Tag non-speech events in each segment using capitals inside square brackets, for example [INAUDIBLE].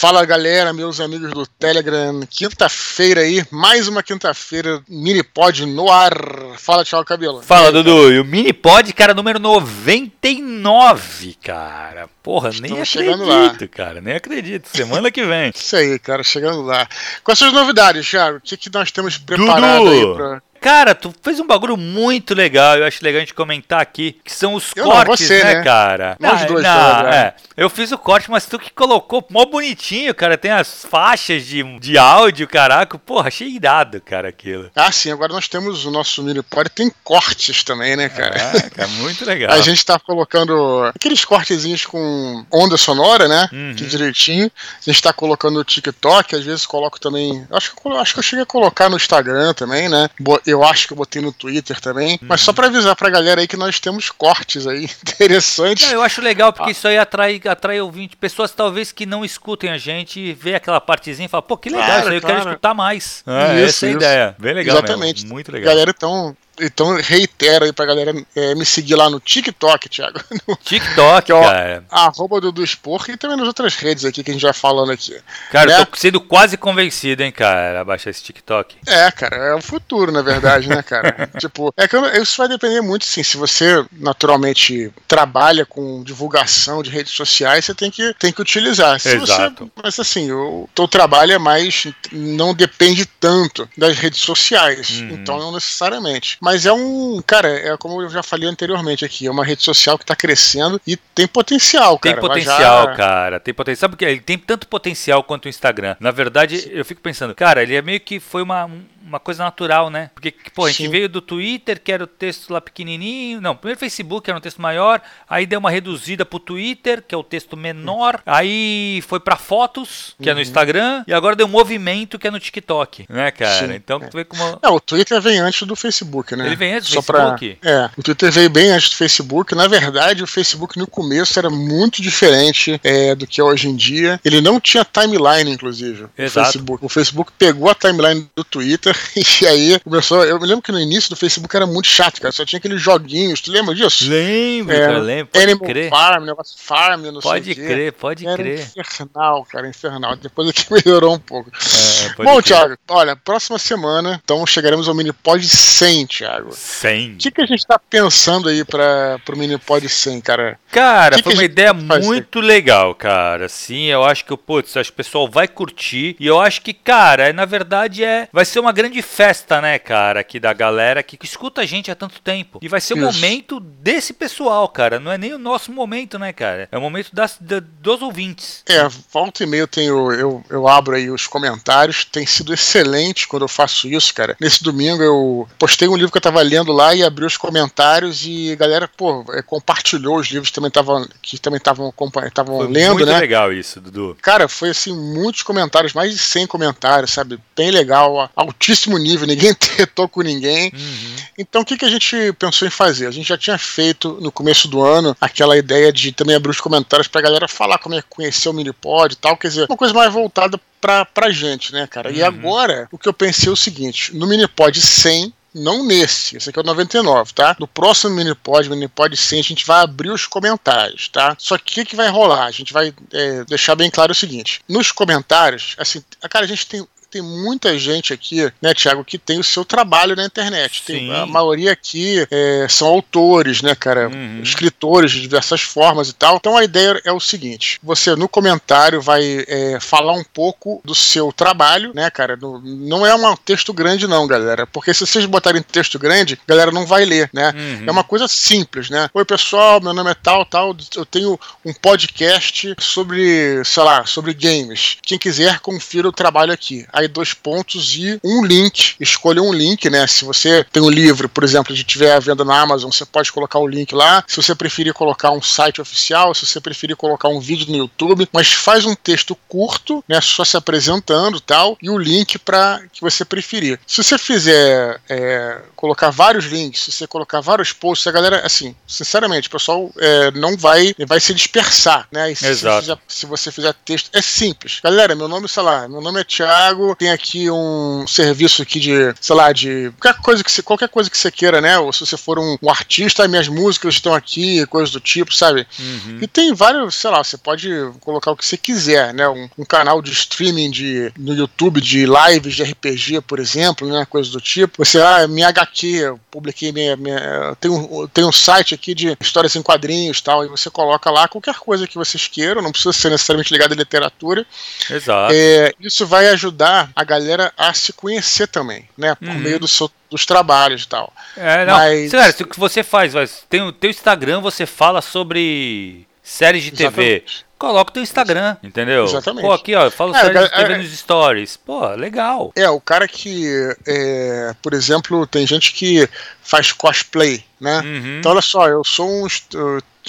Fala galera, meus amigos do Telegram. Quinta-feira aí, mais uma quinta-feira, mini pod no ar. Fala, tchau, cabelo. Fala, aí, Dudu. Cara? E o mini pod, cara, número 99, cara. Porra, Estamos nem acredito, lá. cara. Nem acredito. Semana que vem. [LAUGHS] Isso aí, cara, chegando lá. Com essas novidades, Thiago, o que, que nós temos preparado Dudu. aí pra. Cara, tu fez um bagulho muito legal, eu acho legal a gente comentar aqui, que são os eu cortes, não, você, né, né, cara? Nós dois, não, é. Eu fiz o corte, mas tu que colocou, mó bonitinho, cara, tem as faixas de, de áudio, caraca, porra, achei irado, cara, aquilo. Ah, sim, agora nós temos o nosso Minipod, tem cortes também, né, cara? É, muito legal. [LAUGHS] a gente tá colocando aqueles cortezinhos com onda sonora, né, uhum. que direitinho, a gente tá colocando no TikTok, às vezes coloco também, acho que, acho que eu cheguei a colocar no Instagram também, né, eu acho que eu botei no Twitter também. Uhum. Mas só para avisar pra galera aí que nós temos cortes aí [LAUGHS] interessantes. Não, eu acho legal porque ah. isso aí atrai, atrai ouvinte, pessoas talvez que não escutem a gente, vê aquela partezinha e fala, pô, que legal, claro, isso aí eu quero escutar mais. É, isso, essa é a ideia. Bem legal Exatamente. Mesmo. Muito legal. Galera, então, então reitero aí pra galera é, me seguir lá no TikTok, Thiago. [LAUGHS] No, TikTok, cara. Arroba do Sport e também nas outras redes aqui que a gente vai falando aqui. Cara, né? eu tô sendo quase convencido, hein, cara, a baixar esse TikTok. É, cara, é o futuro, na verdade, né, cara? [LAUGHS] tipo, é que isso vai depender muito, sim. Se você naturalmente trabalha com divulgação de redes sociais, você tem que, tem que utilizar. Se Exato. Você, mas assim, o teu trabalho é mais. não depende tanto das redes sociais. Uhum. Então, não necessariamente. Mas mas é um. Cara, é como eu já falei anteriormente aqui, é uma rede social que está crescendo e tem potencial, cara. Tem potencial, já... cara. Tem potencial. Sabe porque ele tem tanto potencial quanto o Instagram. Na verdade, eu fico pensando, cara, ele é meio que foi uma uma coisa natural, né? Porque, pô, a gente Sim. veio do Twitter, que era o texto lá pequenininho. Não, primeiro Facebook era um texto maior, aí deu uma reduzida pro Twitter, que é o texto menor. Aí foi para fotos, que uhum. é no uhum. Instagram, e agora deu movimento, que é no TikTok, né, cara? Sim, então, é. tu vê como. Não, o Twitter vem antes do Facebook, né? Ele vem antes do Só Facebook? Pra... É, o Twitter veio bem antes do Facebook. Na verdade, o Facebook no começo era muito diferente é, do que é hoje em dia. Ele não tinha timeline, inclusive. Exato. O Facebook. O Facebook pegou a timeline do Twitter [LAUGHS] E aí começou. Eu me lembro que no início do Facebook era muito chato, cara. Só tinha aqueles joguinhos. Tu lembra disso? Lembro, é, cara, lembro. Pode Animal crer. Farm, negócio Farm, não pode sei crer, Pode era crer, infernal, cara, infernal. Depois aqui [LAUGHS] melhorou um pouco. É, Bom, crer. Thiago, olha, próxima semana, então chegaremos ao Minipod 100, Thiago. 100. O que, que a gente tá pensando aí para pro Minipod 100, cara? Cara, que foi que uma ideia muito legal, cara. Sim, eu acho que, putz, acho que o pessoal vai curtir. E eu acho que, cara, na verdade é. Vai ser uma grande festa, né, cara, aqui da galera que escuta a gente há tanto tempo. E vai ser o Isso. momento desse pessoal, cara. Não é nem o nosso momento, né, cara? É o momento das, da, dos ouvintes. É, volta e meia eu, tenho, eu, eu abro aí os comentários. Tem sido excelente quando eu faço isso, cara. Nesse domingo eu postei um livro que eu tava lendo lá e abri os comentários e a galera, pô, é, compartilhou os livros que também estavam que também estavam lendo, muito né? Muito legal isso, Dudu. Cara, foi assim, muitos comentários, mais de 100 comentários, sabe? Bem legal, altíssimo nível, ninguém [LAUGHS] tretou com ninguém. Uhum. Então o que, que a gente pensou em fazer? A gente já tinha feito no começo do ano aquela ideia de também abrir os comentários pra galera falar como é que conheceu o Minipod e tal, quer dizer, uma coisa mais voltada pra, pra gente, né, cara? Uhum. E agora, o que eu pensei é o seguinte: no Minipod 100, não nesse, esse aqui é o 99, tá? No próximo Minipod, Minipod 100, a gente vai abrir os comentários, tá? Só que o que, que vai rolar? A gente vai é, deixar bem claro o seguinte: nos comentários, assim, cara, a gente tem tem muita gente aqui, né, Tiago, que tem o seu trabalho na internet. Tem, a maioria aqui é, são autores, né, cara? Uhum. Escritores de diversas formas e tal. Então a ideia é o seguinte: você no comentário vai é, falar um pouco do seu trabalho, né, cara? No, não é um texto grande, não, galera. Porque se vocês botarem texto grande, a galera não vai ler, né? Uhum. É uma coisa simples, né? Oi, pessoal, meu nome é tal, tal. Eu tenho um podcast sobre, sei lá, sobre games. Quem quiser, confira o trabalho aqui aí dois pontos e um link. Escolha um link, né? Se você tem um livro, por exemplo, de tiver à venda na Amazon, você pode colocar o link lá. Se você preferir colocar um site oficial, se você preferir colocar um vídeo no YouTube, mas faz um texto curto, né? Só se apresentando tal, e o link para que você preferir. Se você fizer é, colocar vários links, se você colocar vários posts, a galera, assim, sinceramente, o pessoal é, não vai, vai se dispersar, né? Se, Exato. Você fizer, se você fizer texto, é simples. Galera, meu nome, sei lá, meu nome é Thiago tem aqui um serviço aqui de, sei lá, de qualquer coisa que você, qualquer coisa que você queira, né? Ou se você for um, um artista, minhas músicas estão aqui, coisas do tipo, sabe? Uhum. E tem vários, sei lá, você pode colocar o que você quiser, né? Um, um, canal de streaming de, no YouTube de lives de RPG, por exemplo, né? Coisas do tipo. Você, ah, minha HQ, eu publiquei minha. minha tem, um, tem um site aqui de histórias em quadrinhos tal, e você coloca lá qualquer coisa que vocês queiram, não precisa ser necessariamente ligado à literatura. Exato. É, isso vai ajudar a galera a se conhecer também, né? Por uhum. meio do seu dos trabalhos e tal. É, não. Mas... Sério, o que você faz, tem o teu Instagram, você fala sobre séries de TV. Coloca o teu Instagram, entendeu? Exatamente. Pô, aqui, ó, eu falo é, séries de TV é, nos stories. Pô, legal. É, o cara que, é, por exemplo, tem gente que faz cosplay, né? Uhum. Então, olha só, eu sou um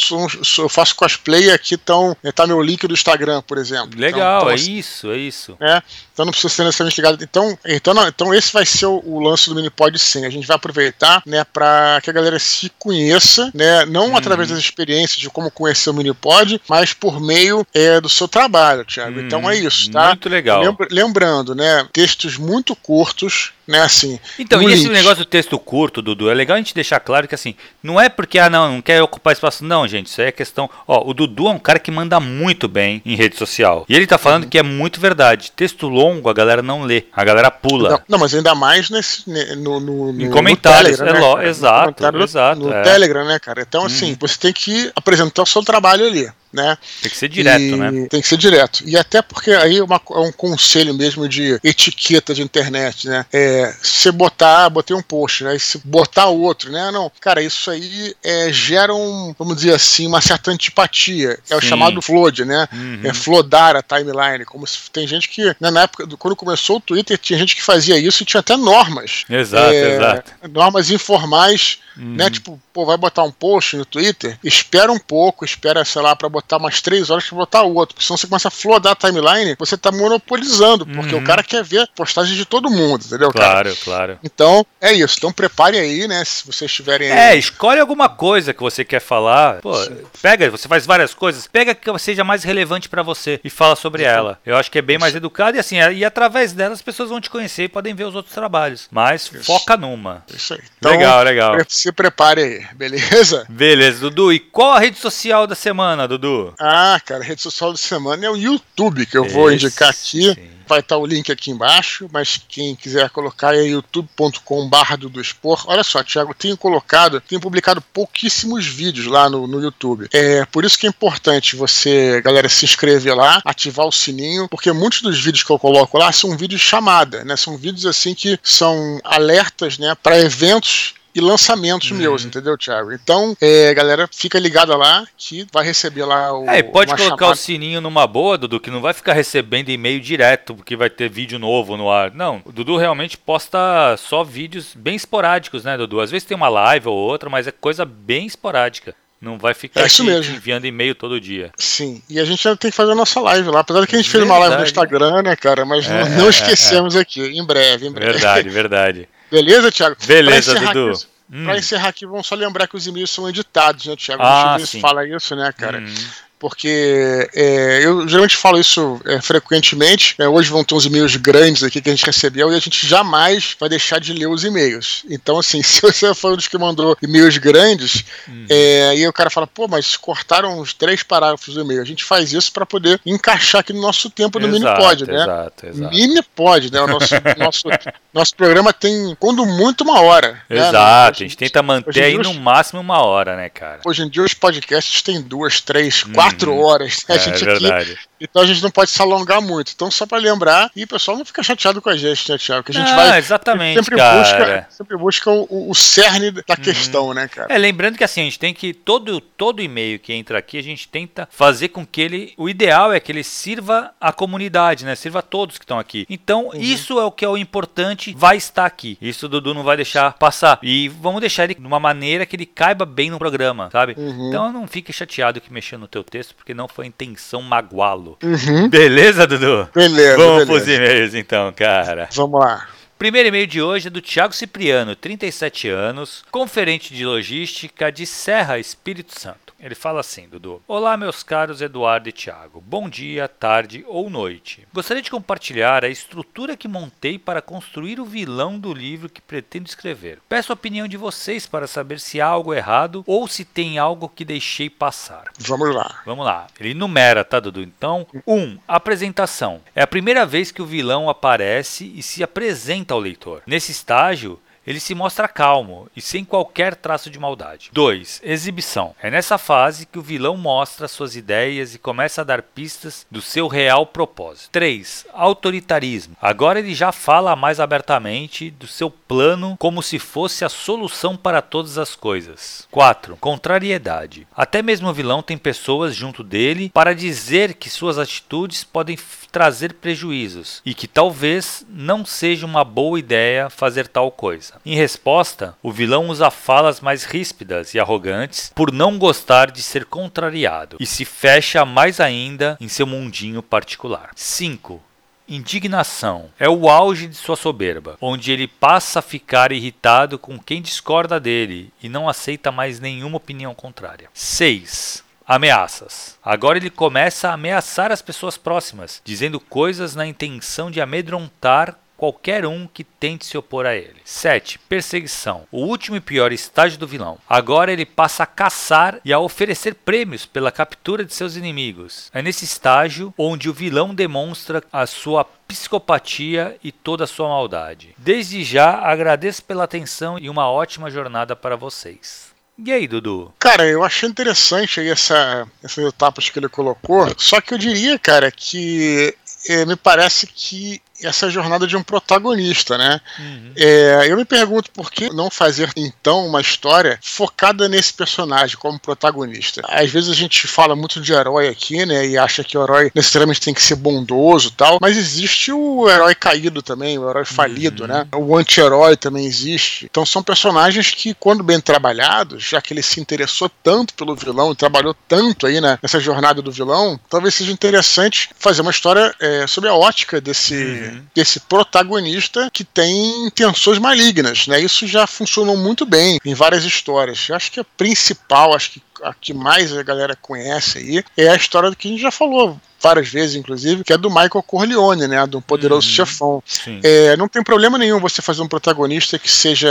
sou, sou, eu faço cosplay aqui, então tá meu link do Instagram, por exemplo. Então, Legal, então, então, é assim, isso, é isso. É, então não precisa ser necessariamente ligado. Então, então, não, então esse vai ser o, o lance do Minipod sim. A gente vai aproveitar, né, para que a galera se conheça, né, não uhum. através das experiências de como conhecer o Minipod, mas por meio é, do seu trabalho, Thiago. Uhum. Então é isso, tá? Muito legal. Lembra, lembrando, né, textos muito curtos, né, assim. Então, e esse negócio do texto curto, Dudu, é legal a gente deixar claro que assim, não é porque ah não, não quer ocupar espaço, não, gente, isso aí é questão, ó, o Dudu é um cara que manda muito bem em rede social. E ele tá falando uhum. que é muito verdade. Texto longo a galera não lê, a galera pula. Não, não mas ainda mais nesse no, no, no em comentários, no Telegram, é né, exato, no exato. No é. Telegram, né, cara? Então assim, hum. você tem que apresentar o seu trabalho ali né? Tem que ser direto, e né? Tem que ser direto. E até porque aí é, uma, é um conselho mesmo de etiqueta de internet, né? É, se botar, botei um post, né? E se botar outro, né? Não, cara, isso aí é, gera um, vamos dizer assim, uma certa antipatia. É Sim. o chamado flood, né? Uhum. É flodar a timeline. Como se tem gente que, né, na época, quando começou o Twitter, tinha gente que fazia isso e tinha até normas. Exato, é, exato. Normas informais, né? uhum. né? Tipo, pô, vai botar um post no Twitter, espera um pouco, espera, sei lá, pra botar botar umas três horas pra botar outro. Porque senão você começa a flodar a timeline, você tá monopolizando, porque uhum. o cara quer ver postagens de todo mundo, entendeu? Claro, cara? claro. Então, é isso. Então prepare aí, né? Se vocês estiverem aí. É, escolhe alguma coisa que você quer falar. Pô, pega, você faz várias coisas, pega que seja mais relevante para você e fala sobre então, ela. Eu acho que é bem mais educado e assim, e através dela as pessoas vão te conhecer e podem ver os outros trabalhos. Mas isso. foca numa. Isso aí. Então, legal, legal. Se prepare aí, beleza? Beleza, Dudu. E qual a rede social da semana, Dudu? Ah, cara, a rede social da semana é o YouTube, que eu Esse, vou indicar aqui. Sim. Vai estar o link aqui embaixo, mas quem quiser colocar é youtube.com.br do Expor. Olha só, Thiago, tenho colocado, tenho publicado pouquíssimos vídeos lá no, no YouTube. É por isso que é importante você, galera, se inscrever lá, ativar o sininho, porque muitos dos vídeos que eu coloco lá são vídeos chamada, né? São vídeos assim que são alertas, né, para eventos e lançamentos uhum. meus, entendeu, Thiago? Então, é, galera, fica ligada lá que vai receber lá o. É, e pode colocar chamada... o sininho numa boa, Dudu, que não vai ficar recebendo e-mail direto, porque vai ter vídeo novo no ar. Não, o Dudu realmente posta só vídeos bem esporádicos, né, Dudu? Às vezes tem uma live ou outra, mas é coisa bem esporádica. Não vai ficar é isso mesmo. enviando e-mail todo dia. Sim, e a gente ainda tem que fazer a nossa live lá. Apesar de que a gente verdade. fez uma live no Instagram, né, cara? Mas é, não, não, é, esquecemos é, aqui. Em breve, em breve. Verdade, verdade. [LAUGHS] Beleza, Thiago? Beleza, Dudu. Aqui, Hum. Pra encerrar aqui, vamos só lembrar que os e-mails são editados, né, Thiago? Ah, gente fala isso, né, cara? Hum porque é, eu geralmente falo isso é, frequentemente. É, hoje vão ter uns e-mails grandes aqui que a gente recebeu e a gente jamais vai deixar de ler os e-mails. Então, assim, [LAUGHS] se você foi um dos que mandou e-mails grandes, é, e o cara fala, pô, mas cortaram os três parágrafos do e-mail. A gente faz isso para poder encaixar aqui no nosso tempo no Minipod, né? Exato, exato. Minipod, né? O nosso, [LAUGHS] nosso, nosso programa tem, quando muito, uma hora. Né? Exato, né? a gente tenta manter aí no máximo uma hora, né, cara? Hoje em dia os podcasts têm duas, três, quatro quatro uhum. horas. Né? A é, gente é aqui então a gente não pode se alongar muito. Então, só para lembrar, e o pessoal não fica chateado com a gente, né, Thiago? Que a gente ah, vai. Exatamente. Sempre cara. busca, sempre busca o, o cerne da uhum. questão, né, cara? É, lembrando que assim, a gente tem que. Todo, todo e-mail que entra aqui, a gente tenta fazer com que ele. O ideal é que ele sirva a comunidade, né? Sirva a todos que estão aqui. Então, uhum. isso é o que é o importante, vai estar aqui. Isso o Dudu não vai deixar passar. E vamos deixar ele de uma maneira que ele caiba bem no programa, sabe? Uhum. Então não fique chateado que mexeu no teu texto, porque não foi intenção magoá-lo. Uhum. Beleza. Beleza, Dudu? Beleza. Vamos beleza. pros e-mails então, cara. Vamos lá. Primeiro e-mail de hoje é do Thiago Cipriano, 37 anos, conferente de logística de Serra, Espírito Santo. Ele fala assim, Dudu. Olá, meus caros Eduardo e Thiago. Bom dia, tarde ou noite. Gostaria de compartilhar a estrutura que montei para construir o vilão do livro que pretendo escrever. Peço a opinião de vocês para saber se há algo errado ou se tem algo que deixei passar. Vamos lá. Vamos lá. Ele enumera, tá, Dudu? Então, 1. Um, apresentação. É a primeira vez que o vilão aparece e se apresenta ao leitor. Nesse estágio, ele se mostra calmo e sem qualquer traço de maldade. 2. Exibição. É nessa fase que o vilão mostra suas ideias e começa a dar pistas do seu real propósito. 3. Autoritarismo. Agora ele já fala mais abertamente do seu plano como se fosse a solução para todas as coisas. 4. Contrariedade. Até mesmo o vilão tem pessoas junto dele para dizer que suas atitudes podem trazer prejuízos e que talvez não seja uma boa ideia fazer tal coisa. Em resposta, o vilão usa falas mais ríspidas e arrogantes por não gostar de ser contrariado e se fecha mais ainda em seu mundinho particular. 5. Indignação é o auge de sua soberba, onde ele passa a ficar irritado com quem discorda dele e não aceita mais nenhuma opinião contrária. 6. Ameaças. Agora ele começa a ameaçar as pessoas próximas, dizendo coisas na intenção de amedrontar qualquer um que tente se opor a ele. 7. Perseguição. O último e pior estágio do vilão. Agora ele passa a caçar e a oferecer prêmios pela captura de seus inimigos. É nesse estágio onde o vilão demonstra a sua psicopatia e toda a sua maldade. Desde já agradeço pela atenção e uma ótima jornada para vocês. E aí, Dudu? Cara, eu achei interessante aí essa, essas etapas que ele colocou. Só que eu diria, cara, que é, me parece que essa jornada de um protagonista, né? Uhum. É, eu me pergunto por que não fazer então uma história focada nesse personagem como protagonista. Às vezes a gente fala muito de herói aqui, né? E acha que o herói necessariamente tem que ser bondoso tal, mas existe o herói caído também, o herói falido, uhum. né? O anti-herói também existe. Então são personagens que, quando bem trabalhados, já que ele se interessou tanto pelo vilão e trabalhou tanto aí né, nessa jornada do vilão, talvez seja interessante fazer uma história é, sobre a ótica desse. Uhum desse protagonista que tem intenções malignas, né? Isso já funcionou muito bem em várias histórias. Eu acho que a principal, acho que a que mais a galera conhece aí é a história do que a gente já falou várias vezes, inclusive, que é do Michael Corleone, né? Do Poderoso uhum. Chefão. É, não tem problema nenhum você fazer um protagonista que seja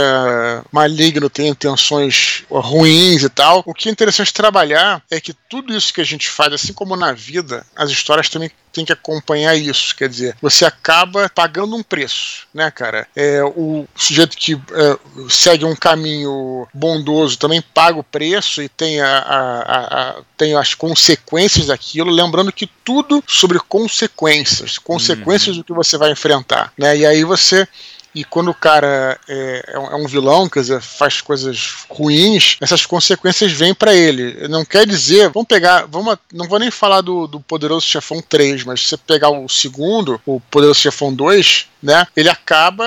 maligno, tenha intenções ruins e tal. O que é interessante trabalhar é que tudo isso que a gente faz, assim como na vida, as histórias também tem que acompanhar isso. Quer dizer, você acaba pagando um preço, né, cara? É, o sujeito que é, segue um caminho bondoso também paga o preço e tem, a, a, a, tem as consequências daquilo. Lembrando que tudo sobre consequências, consequências uhum. do que você vai enfrentar, né? E aí você e quando o cara é, é, um é vilão, quer dizer, faz coisas ruins, essas consequências vêm para ele. Não quer dizer, vamos pegar, vamos, não vou nem falar do, do Poderoso Chefão 3, mas se você pegar o segundo, o Poderoso Chefão 2, né? Ele acaba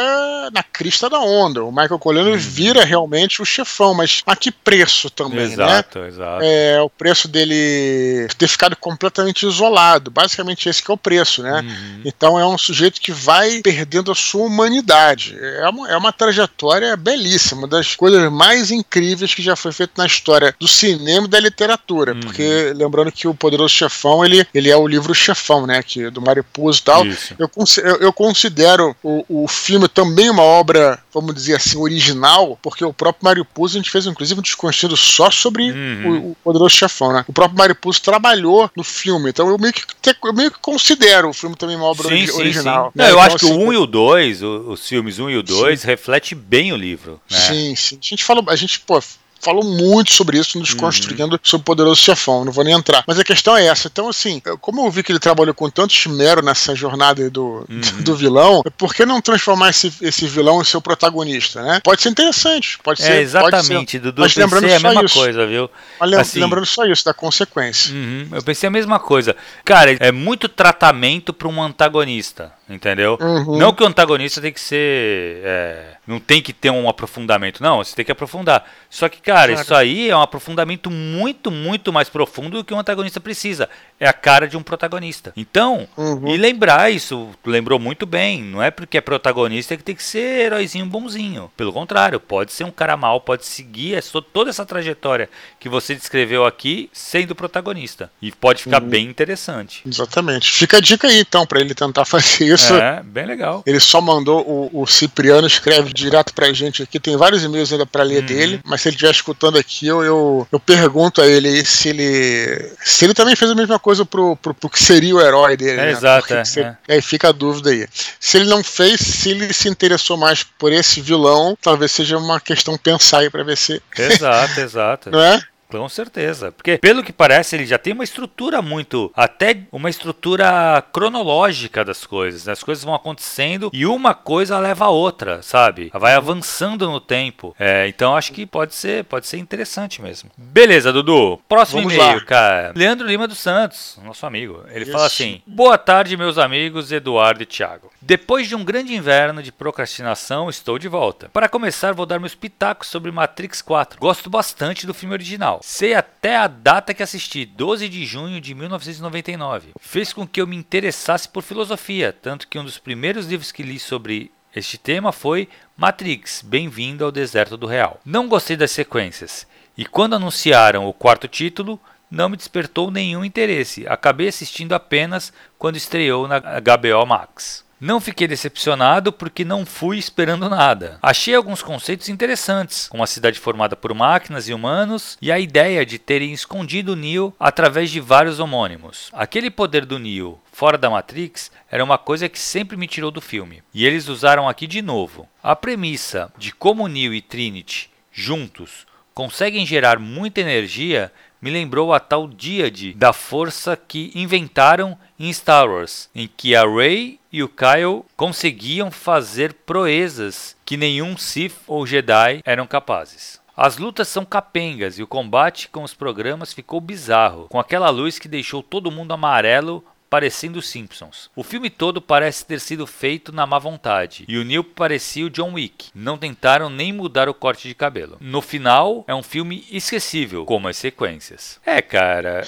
na crista da onda. O Michael Corleone uhum. vira realmente o chefão, mas a que preço também, exato, né? Exato, É o preço dele ter ficado completamente isolado. Basicamente esse que é o preço, né? Uhum. Então é um sujeito que vai perdendo a sua humanidade. É uma, é uma trajetória belíssima, uma das coisas mais incríveis que já foi feita na história do cinema e da literatura. Uhum. Porque lembrando que o Poderoso Chefão, ele, ele é o livro Chefão, né? Que, do Mariposa e tal. Eu, eu, eu considero o, o filme também uma obra, vamos dizer assim, original, porque o próprio Mario Puzo, a gente fez inclusive um desconhecido só sobre uhum. o, o, Poderoso Chefão, né? O próprio Mario Puzo trabalhou no filme, então eu meio que, eu meio que considero o filme também uma obra sim, sim, original. Sim. Né? Não, eu então, acho que assim, o 1 e o 2, os filmes 1 e o 2, reflete bem o livro. Né? Sim, sim. A gente falou, a gente, pô, falou muito sobre isso nos uhum. construindo sobre o Poderoso Chefão, não vou nem entrar. Mas a questão é essa. Então, assim, como eu vi que ele trabalhou com tanto esmero nessa jornada do, uhum. do vilão, por que não transformar esse, esse vilão em seu protagonista, né? Pode ser interessante, pode é, ser. Exatamente, ser, Dudu, mas lembrando só a mesma isso. coisa, viu? Mas assim, lembrando só isso, da consequência. Uhum, eu pensei a mesma coisa. Cara, é muito tratamento para um antagonista, entendeu? Uhum. Não que o antagonista tem que ser. É, não tem que ter um aprofundamento, não, você tem que aprofundar. Só que, cara, isso aí é um aprofundamento muito, muito mais profundo do que um antagonista precisa. É a cara de um protagonista. Então, uhum. e lembrar isso, lembrou muito bem. Não é porque é protagonista que tem que ser heróizinho bonzinho. Pelo contrário, pode ser um cara mal, pode seguir toda essa trajetória que você descreveu aqui sendo protagonista. E pode ficar uhum. bem interessante. Exatamente. Fica a dica aí, então, para ele tentar [LAUGHS] fazer isso. É, bem legal. Ele só mandou, o, o Cipriano escreve direto pra gente aqui. Tem vários e-mails ainda pra ler uhum. dele, mas se ele estiver escutando aqui, eu, eu, eu, pergunto a ele se ele. Se ele também fez a mesma coisa pro, pro, pro que seria o herói dele. É, né? Exato. É, se, é. Aí fica a dúvida aí. Se ele não fez, se ele se interessou mais por esse vilão, talvez seja uma questão pensar aí pra ver se. Exato, exato. [LAUGHS] não é? Com certeza. Porque, pelo que parece, ele já tem uma estrutura muito. Até uma estrutura cronológica das coisas. Né? As coisas vão acontecendo e uma coisa leva a outra, sabe? Vai avançando no tempo. É, então acho que pode ser, pode ser interessante mesmo. Beleza, Dudu. Próximo e-mail, cara. Leandro Lima dos Santos, nosso amigo. Ele Isso. fala assim: Boa tarde, meus amigos Eduardo e Thiago. Depois de um grande inverno de procrastinação, estou de volta. Para começar, vou dar meus pitacos sobre Matrix 4. Gosto bastante do filme original. Sei até a data que assisti, 12 de junho de 1999. Fez com que eu me interessasse por filosofia, tanto que um dos primeiros livros que li sobre este tema foi Matrix, Bem-vindo ao Deserto do Real. Não gostei das sequências, e quando anunciaram o quarto título, não me despertou nenhum interesse. Acabei assistindo apenas quando estreou na HBO Max. Não fiquei decepcionado porque não fui esperando nada. Achei alguns conceitos interessantes, como a cidade formada por máquinas e humanos e a ideia de terem escondido Neo através de vários homônimos. Aquele poder do Neo fora da Matrix era uma coisa que sempre me tirou do filme. E eles usaram aqui de novo. A premissa de como Neo e Trinity juntos conseguem gerar muita energia me lembrou a tal díade da força que inventaram em Star Wars, em que a Rey e o Kyle conseguiam fazer proezas que nenhum Sith ou Jedi eram capazes. As lutas são capengas e o combate com os programas ficou bizarro, com aquela luz que deixou todo mundo amarelo parecendo os Simpsons. O filme todo parece ter sido feito na má vontade, e o Neil parecia o John Wick. Não tentaram nem mudar o corte de cabelo. No final, é um filme esquecível, como as sequências. É, cara,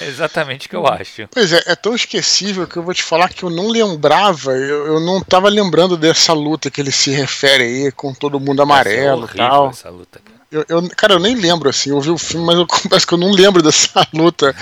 exatamente o que eu acho. Pois é, é tão esquecível que eu vou te falar que eu não lembrava, eu, eu não tava lembrando dessa luta que ele se refere aí, com todo mundo amarelo e tal. Essa luta. Eu, eu, cara, eu nem lembro, assim, eu vi o filme, mas eu [LAUGHS] confesso que eu não lembro dessa [LAUGHS] luta.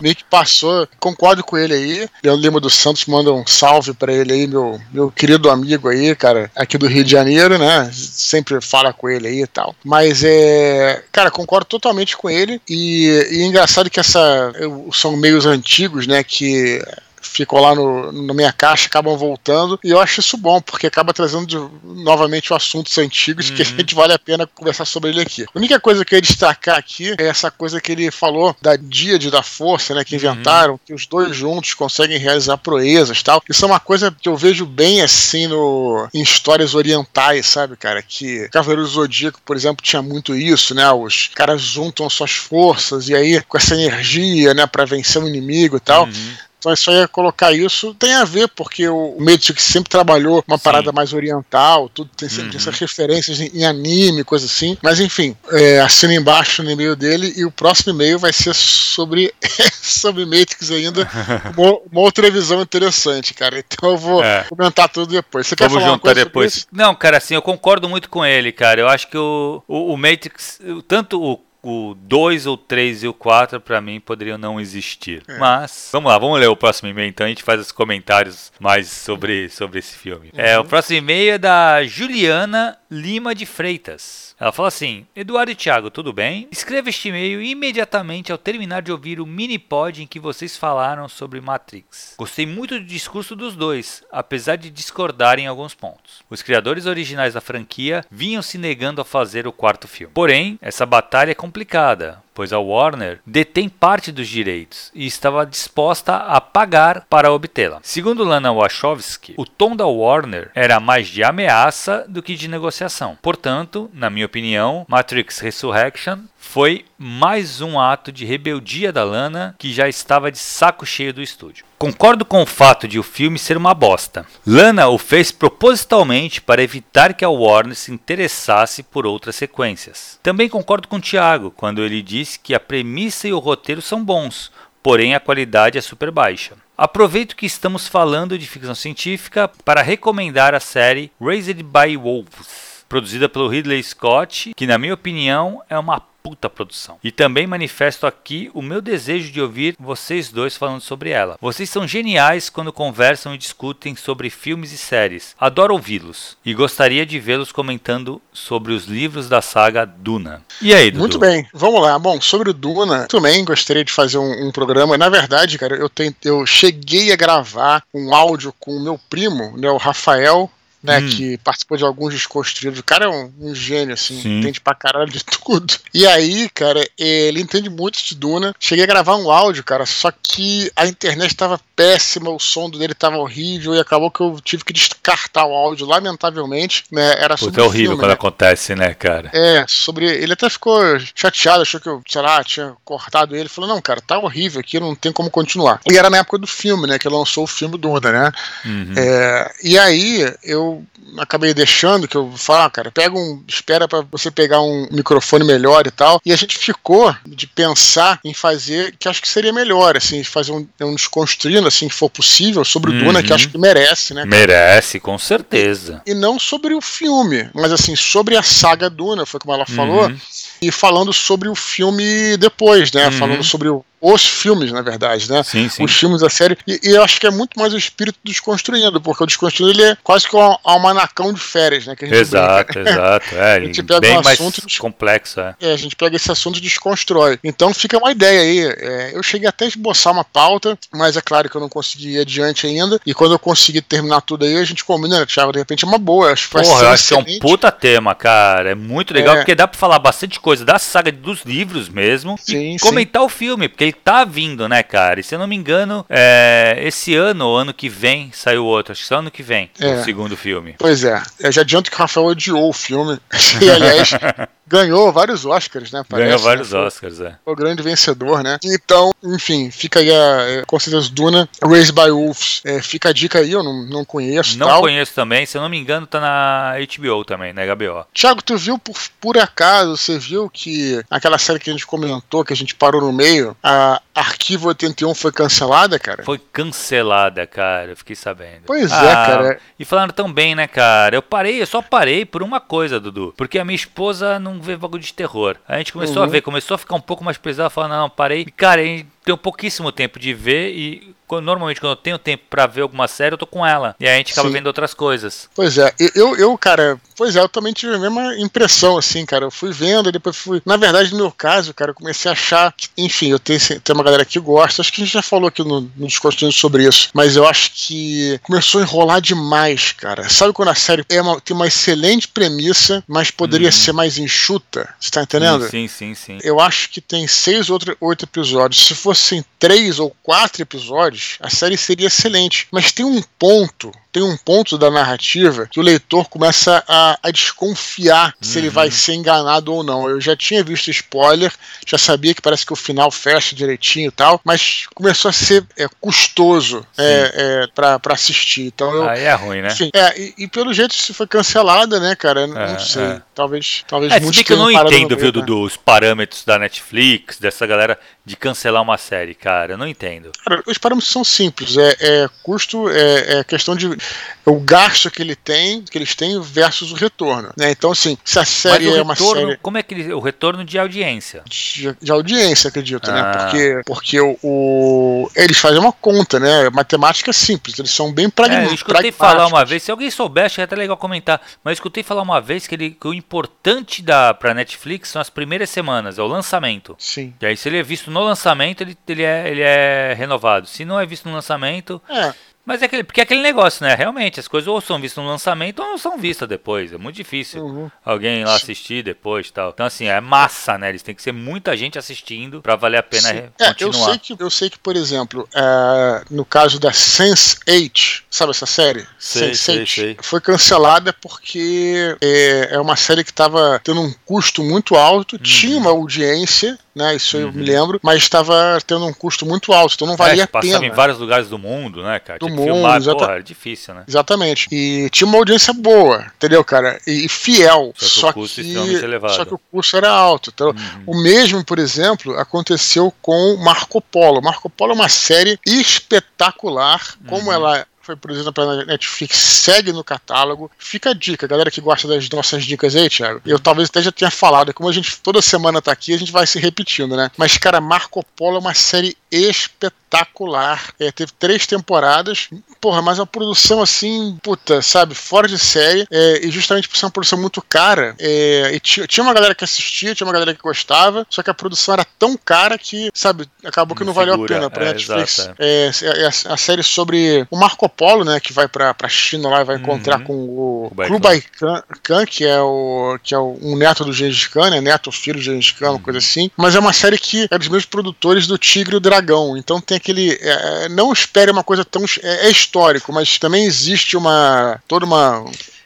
Meio que passou. Concordo com ele aí. Leandro Lima dos Santos manda um salve para ele aí, meu, meu querido amigo aí, cara, aqui do Rio de Janeiro, né? Sempre fala com ele aí e tal. Mas é. Cara, concordo totalmente com ele. E, e é engraçado que essa. São meios antigos, né? Que ficam lá no, na minha caixa, acabam voltando. E eu acho isso bom, porque acaba trazendo de, novamente assuntos antigos uhum. [LAUGHS] que a gente vale a pena conversar sobre ele aqui. A única coisa que eu ia destacar aqui é essa coisa que ele falou da Díade da Força, né? Que uhum. inventaram, uhum. que os dois juntos conseguem realizar proezas tal. Isso é uma coisa que eu vejo bem assim no, em histórias orientais, sabe, cara? Que Cavaleiro do Zodíaco, por exemplo, tinha muito isso, né? Os caras juntam suas forças e aí com essa energia, né, para vencer o inimigo e tal. Uhum. Então é só ia colocar isso. Tem a ver, porque o Matrix sempre trabalhou uma Sim. parada mais oriental, tudo tem sempre uhum. essas referências em, em, anime, coisa assim. Mas enfim, é, assina embaixo no e-mail dele e o próximo e-mail vai ser sobre, [LAUGHS] sobre Matrix ainda. [LAUGHS] uma, uma, outra visão interessante, cara. Então eu vou é. comentar tudo depois. Você Vamos quer falar juntar depois? Não, cara, assim, eu concordo muito com ele, cara. Eu acho que o, o, o Matrix, tanto o o 2, o 3 e o 4 para mim poderiam não existir. É. Mas, vamos lá, vamos ler o próximo e-mail então, a gente faz os comentários mais sobre, sobre esse filme. Uhum. É, o próximo e-mail é da Juliana Lima de Freitas. Ela fala assim: Eduardo e Thiago, tudo bem? Escreva este e-mail imediatamente ao terminar de ouvir o mini pod em que vocês falaram sobre Matrix. Gostei muito do discurso dos dois, apesar de discordarem em alguns pontos. Os criadores originais da franquia vinham se negando a fazer o quarto filme. Porém, essa batalha é complicada, pois a Warner detém parte dos direitos e estava disposta a pagar para obtê-la. Segundo Lana Wachowski, o tom da Warner era mais de ameaça do que de negociação. Portanto, na minha opinião, Matrix Resurrection foi mais um ato de rebeldia da Lana, que já estava de saco cheio do estúdio. Concordo com o fato de o filme ser uma bosta. Lana o fez propositalmente para evitar que a Warner se interessasse por outras sequências. Também concordo com o Thiago quando ele disse que a premissa e o roteiro são bons, porém a qualidade é super baixa. Aproveito que estamos falando de ficção científica para recomendar a série Raised by Wolves, produzida pelo Ridley Scott, que na minha opinião é uma puta produção. E também manifesto aqui o meu desejo de ouvir vocês dois falando sobre ela. Vocês são geniais quando conversam e discutem sobre filmes e séries. Adoro ouvi-los e gostaria de vê-los comentando sobre os livros da saga Duna. E aí, Dudu? Muito bem, vamos lá. Bom, sobre o Duna, também gostaria de fazer um, um programa. Na verdade, cara, eu, eu cheguei a gravar um áudio com o meu primo, né, o Rafael né, hum. que participou de alguns desconstruídos. O cara é um, um gênio, assim, Sim. entende pra caralho de [LAUGHS] tudo. E aí, cara, ele entende muito de Duna. Cheguei a gravar um áudio, cara, só que a internet tava péssima, o som dele tava horrível e acabou que eu tive que descartar o áudio, lamentavelmente, né, era sobre Puta, é horrível filme, quando né? acontece, né, cara? É, sobre... Ele até ficou chateado, achou que eu, sei lá, tinha cortado ele. Falou, não, cara, tá horrível aqui, não tem como continuar. E era na época do filme, né, que lançou o filme Duna, né? Uhum. É, e aí, eu acabei deixando, que eu falo, ah, cara, pega um. Espera para você pegar um microfone melhor e tal. E a gente ficou de pensar em fazer, que acho que seria melhor, assim, fazer um, um desconstruindo, assim, que for possível, sobre o uhum. Duna, que acho que merece, né? Merece, com certeza. E, e, não sobre o filme, mas assim, sobre a saga Duna, foi como ela falou. Uhum. E falando sobre o filme depois, né? Uhum. Falando sobre o, os filmes, na verdade, né? Sim, sim. Os filmes da série. E, e, eu acho que é muito mais o espírito do Desconstruindo, porque o Desconstruindo ele é quase que um almanacão de férias, né? exato, brinca. exato. [LAUGHS] É, a gente pega bem um assunto mais complexo, é. é. a gente pega esse assunto e desconstrói. Então fica uma ideia aí. É, eu cheguei até a esboçar uma pauta, mas é claro que eu não consegui ir adiante ainda. E quando eu conseguir terminar tudo aí, a gente combina, né, Thiago? De repente é uma boa. Acho que Porra, eu acho que é um puta tema, cara. É muito legal, é. porque dá pra falar bastante coisa da saga dos livros mesmo. Sim, e comentar sim. o filme, porque ele tá vindo, né, cara? E se eu não me engano, é, esse ano ou ano que vem saiu outro. Acho que só ano que vem, é. o segundo filme. Pois é. Eu já adianto que o Rafael odiou o filme. [LAUGHS] E, aliás, [LAUGHS] ganhou vários Oscars, né? Parece, ganhou né? vários né? Oscars, é. Foi o grande vencedor, né? Então, enfim, fica aí a, é, com certeza Duna, Raised by Wolves. É, fica a dica aí, eu não, não conheço. Não tal. conheço também, se eu não me engano, tá na HBO também, na HBO. Thiago, tu viu por, por acaso, você viu que aquela série que a gente comentou, que a gente parou no meio, a Arquivo 81 foi cancelada, cara? Foi cancelada, cara, eu fiquei sabendo. Pois é, ah, é, cara. E falaram tão bem, né, cara? Eu parei, eu só parei por uma coisa, Dudu. Porque a minha esposa não vê bagulho de terror. A gente começou uhum. a ver, começou a ficar um pouco mais pesado, falando, não, parei. E, cara, a gente tenho pouquíssimo tempo de ver e normalmente quando eu tenho tempo para ver alguma série, eu tô com ela. E aí a gente acaba Sim. vendo outras coisas. Pois é, eu, eu, cara, pois é, eu também tive a mesma impressão, assim, cara. Eu fui vendo, e depois fui. Na verdade, no meu caso, cara, eu comecei a achar que, enfim, eu tenho, tenho uma galera que gosta, acho que a gente já falou aqui no, no Desconstruindo sobre isso, mas eu acho que começou a enrolar demais, cara. Sabe quando a série é uma, tem uma excelente premissa, mas poderia hum. ser mais enxuta? Você tá entendendo? Sim, sim, sim. Eu acho que tem seis ou oito episódios. Se fossem três ou quatro episódios, a série seria excelente. Mas tem um ponto tem um ponto da narrativa que o leitor começa a, a desconfiar uhum. se ele vai uhum. ser enganado ou não. Eu já tinha visto spoiler, já sabia que parece que o final fecha direitinho e tal, mas começou a ser é, custoso é, é, para assistir. Então eu, Aí é ruim, né? Enfim, é, e, e, pelo jeito se foi cancelada, né, cara? Não, não é, sei. É. Talvez, talvez é, muitos que eu não entendo, viu, né? dos parâmetros da Netflix, dessa galera de cancelar uma série, cara. Eu não entendo. Cara, os parâmetros são simples. É, é custo, é, é, questão de o gasto que ele tem, que eles têm versus o retorno. Né? Então, assim, se a série é uma série. Como é que ele, o retorno de audiência? De, de audiência, acredito, né? ah. né? Porque, porque o, o, eles fazem uma conta, né? Matemática é simples, eles são bem pragmáticos. É, eu escutei falar uma vez, se alguém que é até legal comentar, mas eu escutei falar uma vez que, ele, que o importante da, pra Netflix são as primeiras semanas, é o lançamento. Sim. E aí, se ele é visto no lançamento, ele, ele, é, ele é renovado. Se não é visto no lançamento. É. Mas é aquele, porque é aquele negócio, né? Realmente, as coisas ou são vistas no lançamento ou não são vistas depois. É muito difícil uhum. alguém lá assistir depois e tal. Então, assim, é massa, né? Eles tem que ser muita gente assistindo para valer a pena Sim. continuar. É, eu sei que, eu sei que por exemplo, é, no caso da Sense8, sabe essa série? Sei, sei, sei. Foi cancelada porque é, é uma série que estava tendo um custo muito alto, uhum. tinha uma audiência, né? Isso uhum. eu me uhum. lembro, mas estava tendo um custo muito alto, então não valia é, a pena. Passava em vários lugares do mundo, né, cara? Do mundo, filmar, exata... porra, era difícil, né? Exatamente. E tinha uma audiência boa, entendeu, cara? E, fiel. Só que, só que, só que o custo era alto. Então, uhum. O mesmo, por exemplo, aconteceu com Marco Polo. Marco Polo é uma série espetacular, como uhum. ela foi produzida pela Netflix, segue no catálogo. Fica a dica, galera que gosta das nossas dicas aí, Thiago. Eu talvez até já tenha falado, como a gente toda semana tá aqui, a gente vai se repetindo, né? Mas, cara, Marco Polo é uma série espetacular. É, teve três temporadas. Porra, mas a produção assim, puta, sabe, fora de série. É, e justamente por ser uma produção muito cara. É, e tinha uma galera que assistia, tinha uma galera que gostava. Só que a produção era tão cara que, sabe, acabou que não, não valeu a pena pra é, Netflix. É. é, é a série sobre o Marco Polo, né, que vai pra, pra China lá e vai encontrar uhum. com o Kublai Khan, Khan, que é o que é o, um neto do Gengis Khan, né, neto filho do Gengis Khan, uhum. uma coisa assim. Mas é uma série que é dos meus produtores do Tigre e o Dragão. Então tem aquele, é, não espere uma coisa tão é, é histórico, mas também existe uma toda uma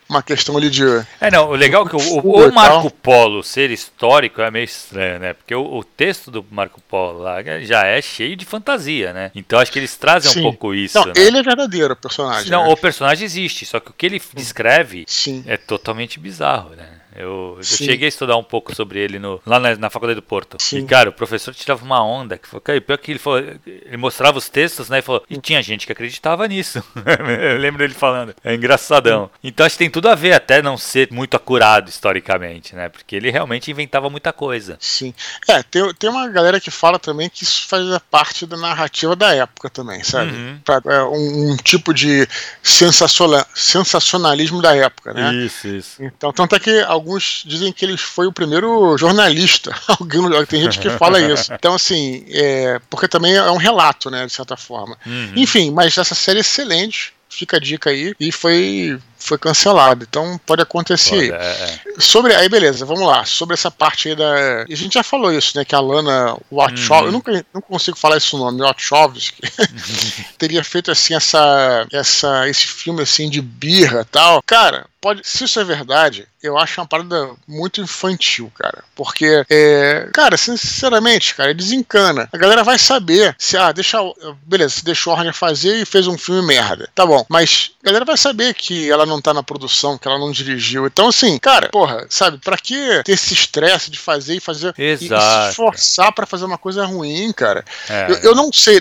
uma questão ali de. É, não, o legal é que o, o, o Marco Polo ser histórico é meio estranho, né? Porque o, o, texto do Marco Polo lá já é cheio de fantasia, né? Então acho que eles trazem Sim. um pouco isso. Não, né? ele é verdadeiro, o personagem. Não, né? o personagem existe, só que o que ele descreve Sim. é totalmente bizarro, né? Eu, eu cheguei a estudar um pouco sobre ele no, lá na, na faculdade do Porto. Sim. E, cara, o professor tirava uma onda. Que foi, cara, pior que ele, falou, ele mostrava os textos, né? E falou, e tinha gente que acreditava nisso. [LAUGHS] eu lembro dele falando. É engraçadão. Então acho que tem tudo a ver, até não ser muito acurado historicamente, né? Porque ele realmente inventava muita coisa. Sim. É, tem, tem uma galera que fala também que isso fazia parte da narrativa da época também, sabe? Uhum. Pra, é, um, um, tipo de sensacionalismo da época, né? Isso, isso. Então, tanto é que alguns dizem que ele foi o primeiro jornalista. [LAUGHS] Tem gente que fala isso. Então, assim, é, porque também é um relato, né, de certa forma. Uhum. Enfim, mas essa série é excelente fica a dica aí. E foi foi cancelado. Então pode acontecer. Pode, é, é. Sobre aí beleza, vamos lá. Sobre essa parte aí da, a gente já falou isso, né? Que a Lana Wachowski, uhum. eu nunca não consigo falar esse nome, Wachowski, [LAUGHS] teria feito assim essa, essa, esse filme assim de birra, tal. Cara, pode, se isso é verdade, eu acho uma parada muito infantil, cara. Porque, é, cara, sinceramente, cara, desencana. A galera vai saber se, ah, deixa. Beleza, se deixou a Warner fazer e fez um filme merda. Tá bom, mas a galera vai saber que ela não tá na produção, que ela não dirigiu. Então, assim, cara, porra, sabe, pra que ter esse estresse de fazer e fazer. Exato. E, e se esforçar pra fazer uma coisa ruim, cara? É. Eu, eu, não sei,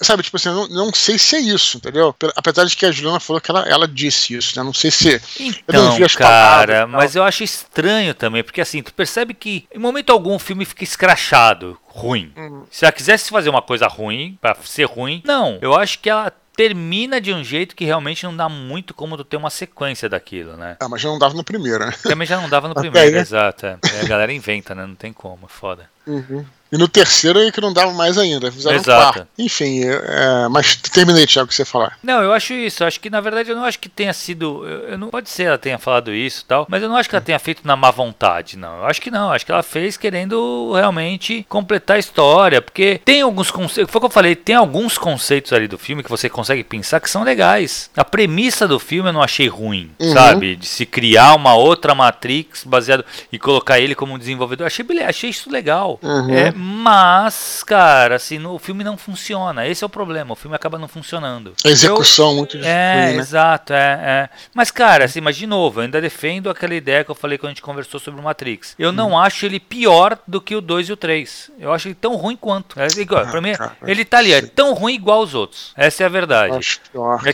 sabe, tipo assim, eu não, não sei se é isso, entendeu? Apesar de que a Juliana falou que ela, ela disse isso, né? Não sei se. Então, cara, mas eu acho estranho também, porque assim, tu percebe que em momento algum o filme fica escrachado, ruim. Uhum. Se ela quisesse fazer uma coisa ruim, para ser ruim, não. Eu acho que ela termina de um jeito que realmente não dá muito como tu ter uma sequência daquilo, né? Ah, mas já não dava no primeiro, né? Também já não dava no [LAUGHS] primeiro, aí, né? exato. É. A galera inventa, né? Não tem como, é foda. Uhum. E no terceiro aí que não dava mais ainda. Fizeram Exato. Um. Enfim, é, mas terminei, Thiago, o que você falar. Não, eu acho isso. Acho que, na verdade, eu não acho que tenha sido. Eu, eu não Pode ser ela tenha falado isso e tal, mas eu não acho que ela tenha feito na má vontade, não. Eu acho que não. Acho que ela fez querendo realmente completar a história. Porque tem alguns conceitos. Foi o que eu falei, tem alguns conceitos ali do filme que você consegue pensar que são legais. A premissa do filme eu não achei ruim, uhum. sabe? De se criar uma outra Matrix baseado e colocar ele como um desenvolvedor. Achei, achei isso legal. Uhum. É, mas, cara, assim, no, o filme não funciona. Esse é o problema. O filme acaba não funcionando. A execução eu, muito difícil. É, né? exato, é, é. Mas, cara, assim, mas de novo, eu ainda defendo aquela ideia que eu falei quando a gente conversou sobre o Matrix. Eu hum. não acho ele pior do que o 2 e o 3. Eu acho ele tão ruim quanto. É igual, ah, pra mim, cara, ele tá ali, é tão ruim igual os outros. Essa é a verdade. Acho pior, é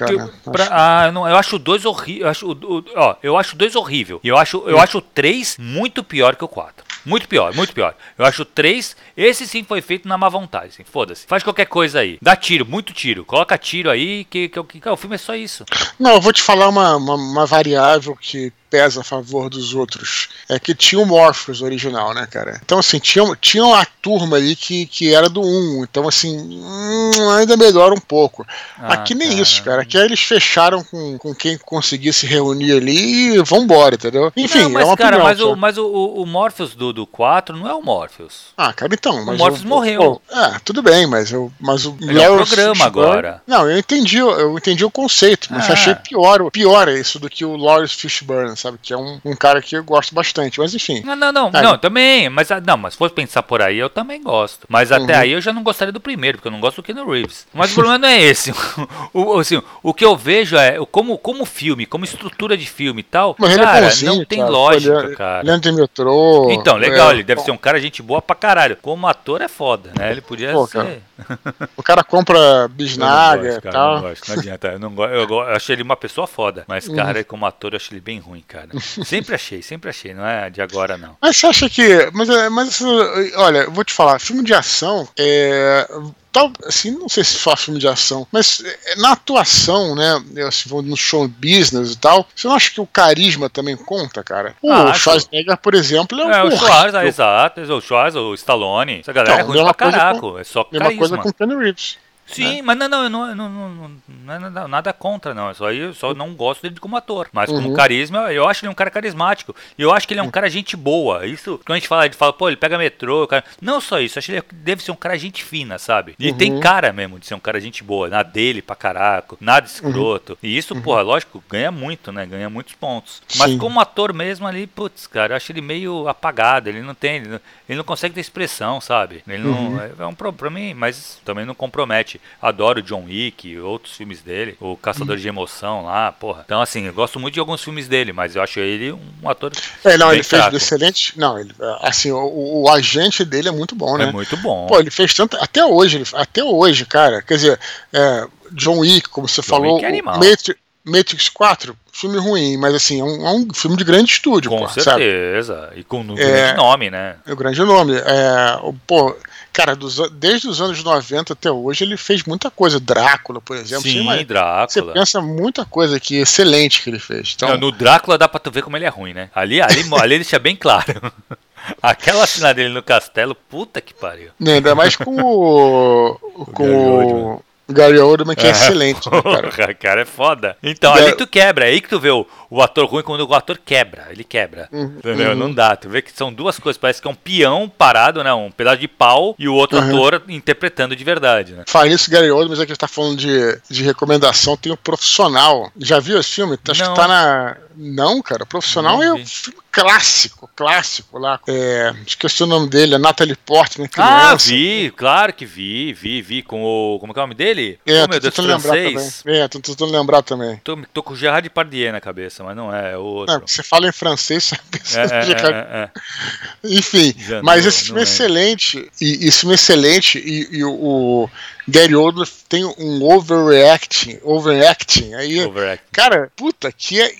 pra, acho... Ah, eu, não, eu acho o 2 horrível. Acho ó, eu acho o 2 horrível. E eu acho, eu hum. acho o 3 muito pior que o 4. Muito pior, muito pior. Eu acho o 3, esse sim foi feito na má vontade. Assim, Foda-se. Faz qualquer coisa aí. Dá tiro, muito tiro. Coloca tiro aí, que, que, que, que o filme é só isso. Não, eu vou te falar uma, uma, uma variável que pesa a favor dos outros é que tinha o Morpheus original, né, cara? Então, assim, tinha, tinha uma turma ali que, que era do 1. Então, assim, hum, ainda melhora um pouco. Ah, Aqui nem cara. isso, cara. Aqui eles fecharam com, com quem conseguisse reunir ali e vambora, entendeu? Enfim, não, mas, é uma cara, opinião, mas, o, mas o, o Morpheus do, do 4 não é o Morpheus. Ah, cara, então. o Morpheus morreu. é, tudo bem, mas, eu, mas o Ele é um programa agora. Não, eu entendi, eu entendi o conceito, mas ah. achei pior, pior isso do que o Lawrence Fishburne, sabe? Que é um, um cara que eu gosto bastante, mas enfim. Não, não, não, é. não também, mas ah, não, mas se for pensar por aí, eu também gosto. Mas até uhum. aí eu já não gostaria do primeiro, porque eu não gosto do Keanu Reeves. Mas o problema não é esse. [LAUGHS] o, assim, o que eu vejo é como, como filme, como estrutura de filme e tal, mas cara, é não tem cara. lógica, ele, cara. Leandro de metrô. Então, legal, é, ele deve ser um cara gente boa pra caralho. Como ator é foda, né? Ele podia Pô, ser. Cara. O cara compra bisnaga e tal. Não, gosto, não adianta. Eu, não gosto, eu, eu achei ele uma pessoa foda. Mas, uhum. cara, como ator, eu achei ele bem ruim, cara. Sempre achei, sempre achei. Não é de agora, não. Mas você acha que. Mas, é, mas olha, vou te falar, filme de ação é tal, assim, não sei se só filme de ação, mas é, na atuação, né, assim, no show business e tal, você não acha que o carisma também conta, cara? O ah, Schwarzenegger, por exemplo, é um É, o Schwarzenegger, exato, o Schwarzenegger, o Stallone, essa galera então, é ruim pra caraca, com, é só carisma. Mesma coisa com o Ken Reeves. Sim, né? mas não, não, eu não, não, não, não, é nada, contra, não. Só eu só não gosto dele como ator. Mas como uhum. carisma, eu acho ele um cara carismático. E eu acho que ele é um uhum. cara gente boa. Isso, quando a gente fala, gente fala, pô, ele pega metrô, cara. Não só isso, acho que ele deve ser um cara gente fina, sabe? E uhum. tem cara mesmo de ser um cara gente boa. Na dele pra caraca, nada escroto. Uhum. E isso, uhum. porra, lógico, ganha muito, né? Ganha muitos pontos. Mas Sim. como ator mesmo ali, putz, cara, eu acho ele meio apagado. Ele não tem. Ele não, ele não consegue ter expressão, sabe? Ele não. Uhum. É, é um problema pra mim, mas também não compromete. Adoro John Wick, outros filmes dele, o Caçador uhum. de Emoção lá, porra. Então, assim, eu gosto muito de alguns filmes dele, mas eu acho ele um ator. É, não, ele fraco. fez excelente. Não, ele, assim, o, o, agente dele é muito bom, né? É muito bom. Pô, ele fez tanto. Até hoje, até hoje, cara. Quer dizer, é, John Wick, como você John falou. Wick é animal. Matrix, Matrix 4, filme ruim, mas assim, é um, é um filme de grande estúdio, Com pô, certeza. Sabe? E com um é, grande nome, né? É o grande nome. É, pô, cara, dos, desde os anos 90 até hoje, ele fez muita coisa. Drácula, por exemplo. Sim, Sim Drácula. Você pensa muita coisa aqui excelente que ele fez. Então... Não, no Drácula dá pra tu ver como ele é ruim, né? Ali, ali, ali deixa bem claro. [LAUGHS] Aquela cena dele no castelo, puta que pariu. Ainda mais com o. [LAUGHS] com o, Gary Oldman, que é, é excelente. Né, cara? [LAUGHS] cara é foda. Então, ali tu quebra. É aí que tu vê o, o ator ruim quando o ator quebra. Ele quebra. Uhum, entendeu? Uhum. Não dá. Tu vê que são duas coisas. Parece que é um peão parado, né? Um pedaço de pau e o outro uhum. ator interpretando de verdade, né? Fala isso, Gary Oldman, já que a gente tá falando de, de recomendação, tem o um Profissional. Já viu esse filme? Acho Não. que tá na não, cara, profissional Não, é um filme clássico, clássico lá. É, esqueci o nome dele, a Natalie Portman, criança. Ah, vi, claro que vi, vi, vi, com o. Como é, é o nome dele? É, oh, meu Deus, francês. Também. É, tô tentando lembrar também. Tô, tô com o Gerard Depardieu na cabeça, mas não é, é outro. Não, você fala em francês, [LAUGHS] você [LAUGHS] pensa é, é, é, é, Enfim, Já mas não, esse filme é excelente, e esse filme é excelente, e, e o, o Gary Oldman tem um overreacting, overacting. Aí, overacting. cara, puta, que é,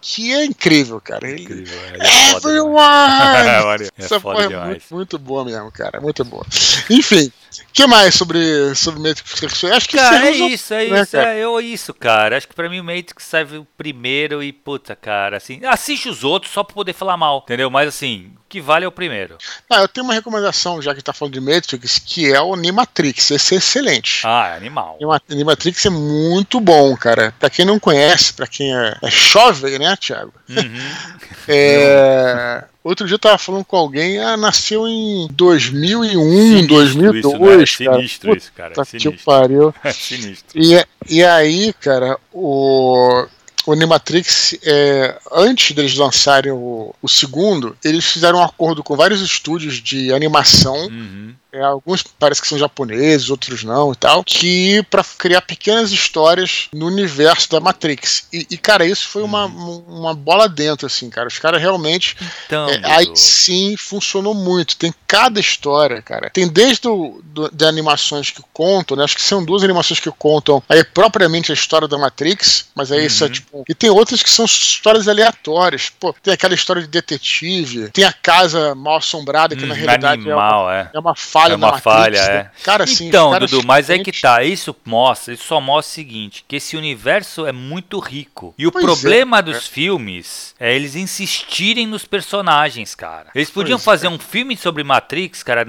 que é incrível, cara. Ele, incrível, é, é Everyone! é foda [LAUGHS] é muito, muito boa mesmo, cara, muito boa. Enfim, que mais sobre, sobre Matrix? Acho que cara, é isso, é né, isso, é, eu, isso, cara. Acho que pra mim o Matrix serve o primeiro e, puta, cara, assim, assiste os outros só pra poder falar mal, entendeu? Mas assim, que vale é o primeiro. Ah, eu tenho uma recomendação, já que tá falando de Matrix, que é o Animatrix. Esse é excelente. Ah, é animal. Animatrix é muito bom, cara. Pra quem não conhece, pra quem é, é jovem, né, Thiago? Uhum. [LAUGHS] é. Outro dia eu tava falando com alguém, ah, nasceu em 2001, sinistro 2002. Isso, né? É sinistro cara. isso, cara. Sinistro. Que pariu. [LAUGHS] É sinistro. E, e aí, cara, o o Animatrix, é, antes deles lançarem o, o, segundo, eles fizeram um acordo com vários estúdios de animação. Uhum. É, alguns parece que são japoneses, outros não e tal, que para criar pequenas histórias no universo da Matrix. E, e cara, isso foi uma, uhum. uma bola dentro, assim, cara. Os caras realmente. Então, é, aí sim funcionou muito. Tem cada história, cara. Tem desde o, do, de animações que contam, né? Acho que são duas animações que contam aí propriamente a história da Matrix, mas aí uhum. isso é uhum. tipo. E tem outras que são histórias aleatórias. Pô, tem aquela história de detetive, tem a casa mal assombrada, que hum, na realidade animal, é, uma, é. é uma falha é uma falha, Matrix. é. né? Cara, assim, então, os caras Dudu, mas é que tá. Isso mostra, isso só mostra o seguinte: que esse universo é muito rico. E o Pois é, problema é. dos filmes é eles insistirem nos personagens, cara. Eles podiam Pois fazer é. um filme sobre Matrix, cara,